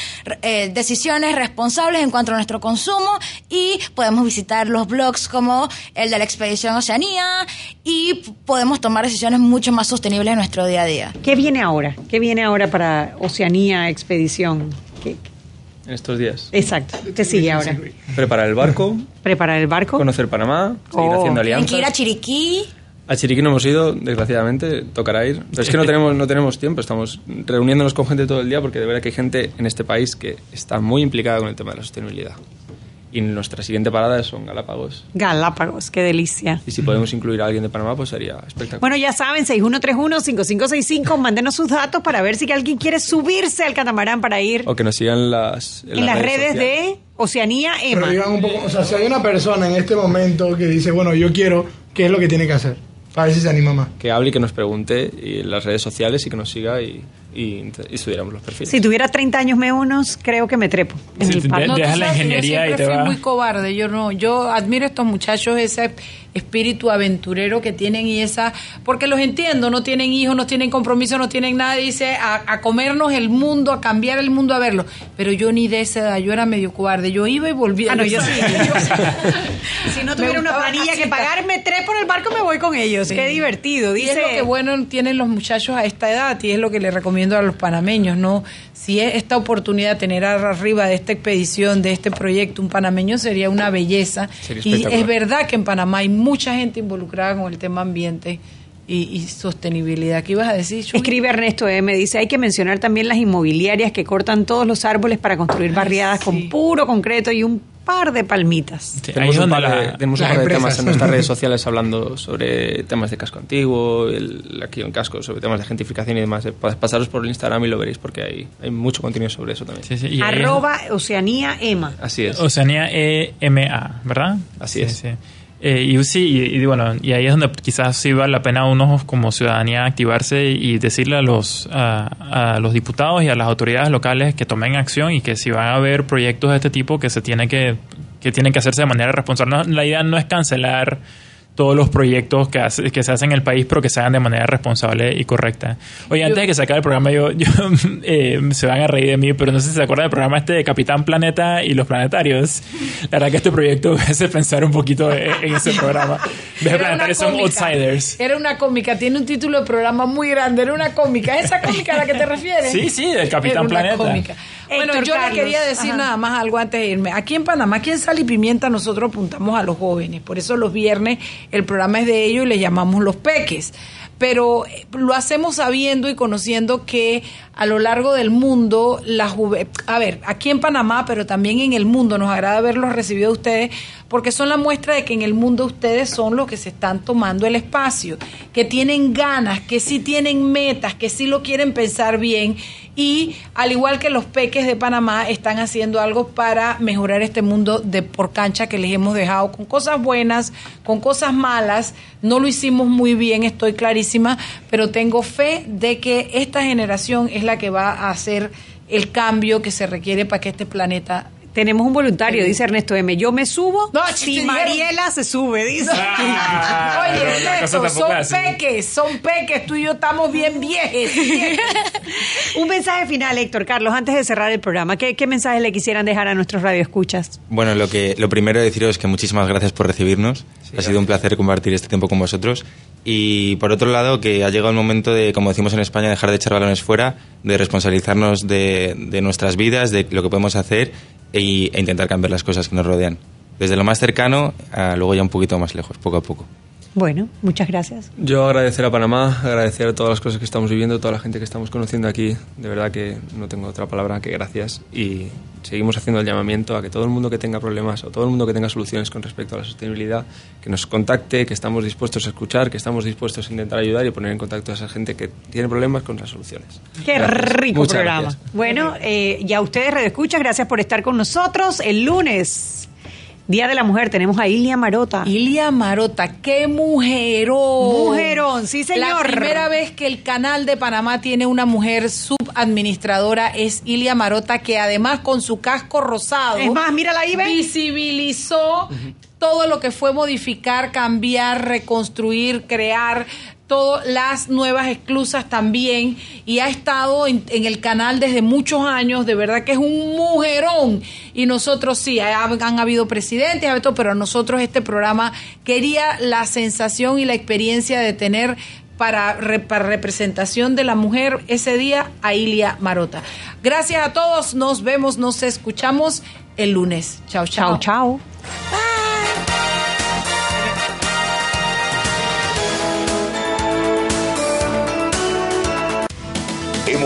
eh, decisiones responsables en cuanto a nuestro consumo y podemos visitar los blogs como el de la Expedición Oceanía y podemos tomar decisiones mucho más sostenibles en nuestro día a día. ¿Qué viene ahora? ¿Qué viene ahora para Oceanía Expedición? ¿Qué- En estos días. Exacto. ¿Qué sigue ahora? Preparar el barco, ¿Preparar el barco? conocer Panamá, seguir Oh. haciendo Tienen que ir a alianzas. Chiriquí. A Chiriquí no hemos ido, desgraciadamente, tocará ir. Pero es que no (laughs) tenemos, no tenemos tiempo, estamos reuniéndonos con gente todo el día porque de verdad que hay gente en este país que está muy implicada con el tema de la sostenibilidad. Y nuestra siguiente parada son Galápagos. Galápagos, qué delicia. Y si podemos incluir a alguien de Panamá, pues sería espectacular. Bueno, ya saben, 6131-5565, mándenos sus datos para ver si alguien quiere subirse al catamarán para ir O que nos sigan las, en las redes sociales. de Oceanía Emma. Pero digan un poco, o sea, si hay una persona en este momento que dice, bueno, yo quiero, ¿qué es lo que tiene que hacer? Para ver si se anima más. Que hable y que nos pregunte y en las redes sociales y que nos siga y, y, y estudiáramos los perfiles. Si tuviera 30 años menos, creo que me trepo en el parque. No, sabes que yo siempre fui muy cobarde. Yo no, yo admiro a estos muchachos ese espíritu aventurero que tienen y esa, porque los entiendo, no tienen hijos, no tienen compromiso, no tienen nada, dice a, a comernos el mundo, a cambiar el mundo, a verlo. Pero yo ni de esa edad, yo era medio cobarde, yo iba y volvía. Ah, no, yo sí. (laughs) si no tuviera una planilla que pagar, me trepo en el barco me voy con ellos. Qué divertido. Y es Dice, lo que bueno tienen los muchachos a esta edad y es lo que les recomiendo a los panameños, ¿no? Si es esta oportunidad de tener arriba de esta expedición, de este proyecto, un panameño sería una belleza. Sería Y es verdad que en Panamá hay mucha gente involucrada con el tema ambiente y, y sostenibilidad. ¿Qué ibas a decir, Chuy? Escribe Ernesto M. Dice, hay que mencionar también las inmobiliarias que cortan todos los árboles para construir barriadas con puro concreto y un par de palmitas. tenemos un par, de, la- tenemos un las par de empresas. temas en nuestras redes (laughs) sociales hablando sobre temas de casco antiguo, el, aquí en casco, sobre temas de gentrificación y demás. Eh, pas- Pasaros por el Instagram y lo veréis porque hay, hay mucho contenido sobre eso también. Arroba Oceanía Emma. Así es. Oceanía EMA, ¿verdad? Así Sí, es. Eh, y sí, y, bueno, y ahí es donde quizás sí vale la pena uno como ciudadanía activarse y decirle a los, a, a los diputados y a las autoridades locales que tomen acción y que si van a haber proyectos de este tipo que se tiene que, que tienen que hacerse de manera responsable. La idea no es cancelar todos los proyectos que, hace- que se hacen en el país, pero que se hagan de manera responsable y correcta. Oye, antes de que se acabe el programa, yo, yo (laughs) eh, se van a reír de mí, pero no sé si se acuerdan del programa este de Capitán Planeta y los planetarios. La verdad que este proyecto me hace pensar un poquito en, en ese (laughs) programa. Los planetarios son outsiders. Era una cómica, tiene un título de programa muy grande, era una cómica. ¿Esa cómica a la que te refieres? Sí, sí, del Capitán Era una Planeta. cómica. Bueno, Héctor yo Carlos, le quería decir ajá. nada más algo antes de irme. Aquí en Panamá, aquí en Sal y Pimienta, nosotros apuntamos a los jóvenes. Por eso los viernes el programa es de ellos y le llamamos los peques. Pero eh, lo hacemos sabiendo y conociendo que a lo largo del mundo, la juve- a ver, aquí en Panamá, pero también en el mundo, nos agrada verlos recibido a ustedes, porque son la muestra de que en el mundo ustedes son los que se están tomando el espacio, que tienen ganas, que sí tienen metas, que sí lo quieren pensar bien y al igual que los peques de Panamá están haciendo algo para mejorar este mundo de por cancha que les hemos dejado con cosas buenas, con cosas malas. No lo hicimos muy bien, estoy clarísima, pero tengo fe de que esta generación es la que va a hacer el cambio que se requiere para que este planeta Tenemos un voluntario, dice Ernesto M. Yo me subo No, si Mariela se sube, dice. (laughs) Oye, eso, cosa tampoco son peques, son peques, tú y yo estamos bien viejes. (laughs) Un mensaje final, Héctor Carlos, antes de cerrar el programa. ¿Qué, qué mensaje le quisieran dejar a nuestros radioescuchas? Bueno, lo que lo primero deciros es que muchísimas gracias por recibirnos. ha sido un placer compartir este tiempo con vosotros. Y por otro lado, que ha llegado el momento de, como decimos en España, dejar de echar balones fuera, de responsabilizarnos de, de nuestras vidas, de lo que podemos hacer e, e intentar cambiar las cosas que nos rodean. Desde lo más cercano a luego ya un poquito más lejos, poco a poco. Bueno, muchas gracias. Yo agradecer a Panamá, agradecer a todas las cosas que estamos viviendo, toda la gente que estamos conociendo aquí. De verdad que no tengo otra palabra que gracias. Y seguimos haciendo el llamamiento a que todo el mundo que tenga problemas o todo el mundo que tenga soluciones con respecto a la sostenibilidad, que nos contacte, que estamos dispuestos a escuchar, que estamos dispuestos a intentar ayudar y poner en contacto a esa gente que tiene problemas con las soluciones. Qué Gracias. rico Muchas programa. gracias. Bueno, eh, y a ustedes, redescuchas, gracias por estar con nosotros. El lunes, Día de la Mujer, tenemos a Ilia Marota. Ilia Marota, qué mujerón. Mujerón, sí, señor. La primera vez que el canal de Panamá tiene una mujer subadministradora es Ilia Marota, que además con su casco rosado. Es más, mírala ahí, ven. Visibilizó todo lo que fue modificar, cambiar, reconstruir, crear. Todas las nuevas esclusas también y ha estado en, en el canal desde muchos años, de verdad que es un mujerón y nosotros sí, ha- han, habido presidentes, pero nosotros este programa quería la sensación y la experiencia de tener para, para representación de la mujer ese día a Ilia Marota. Gracias a todos, nos vemos, nos escuchamos el lunes. Chao, chao. Chao, chao.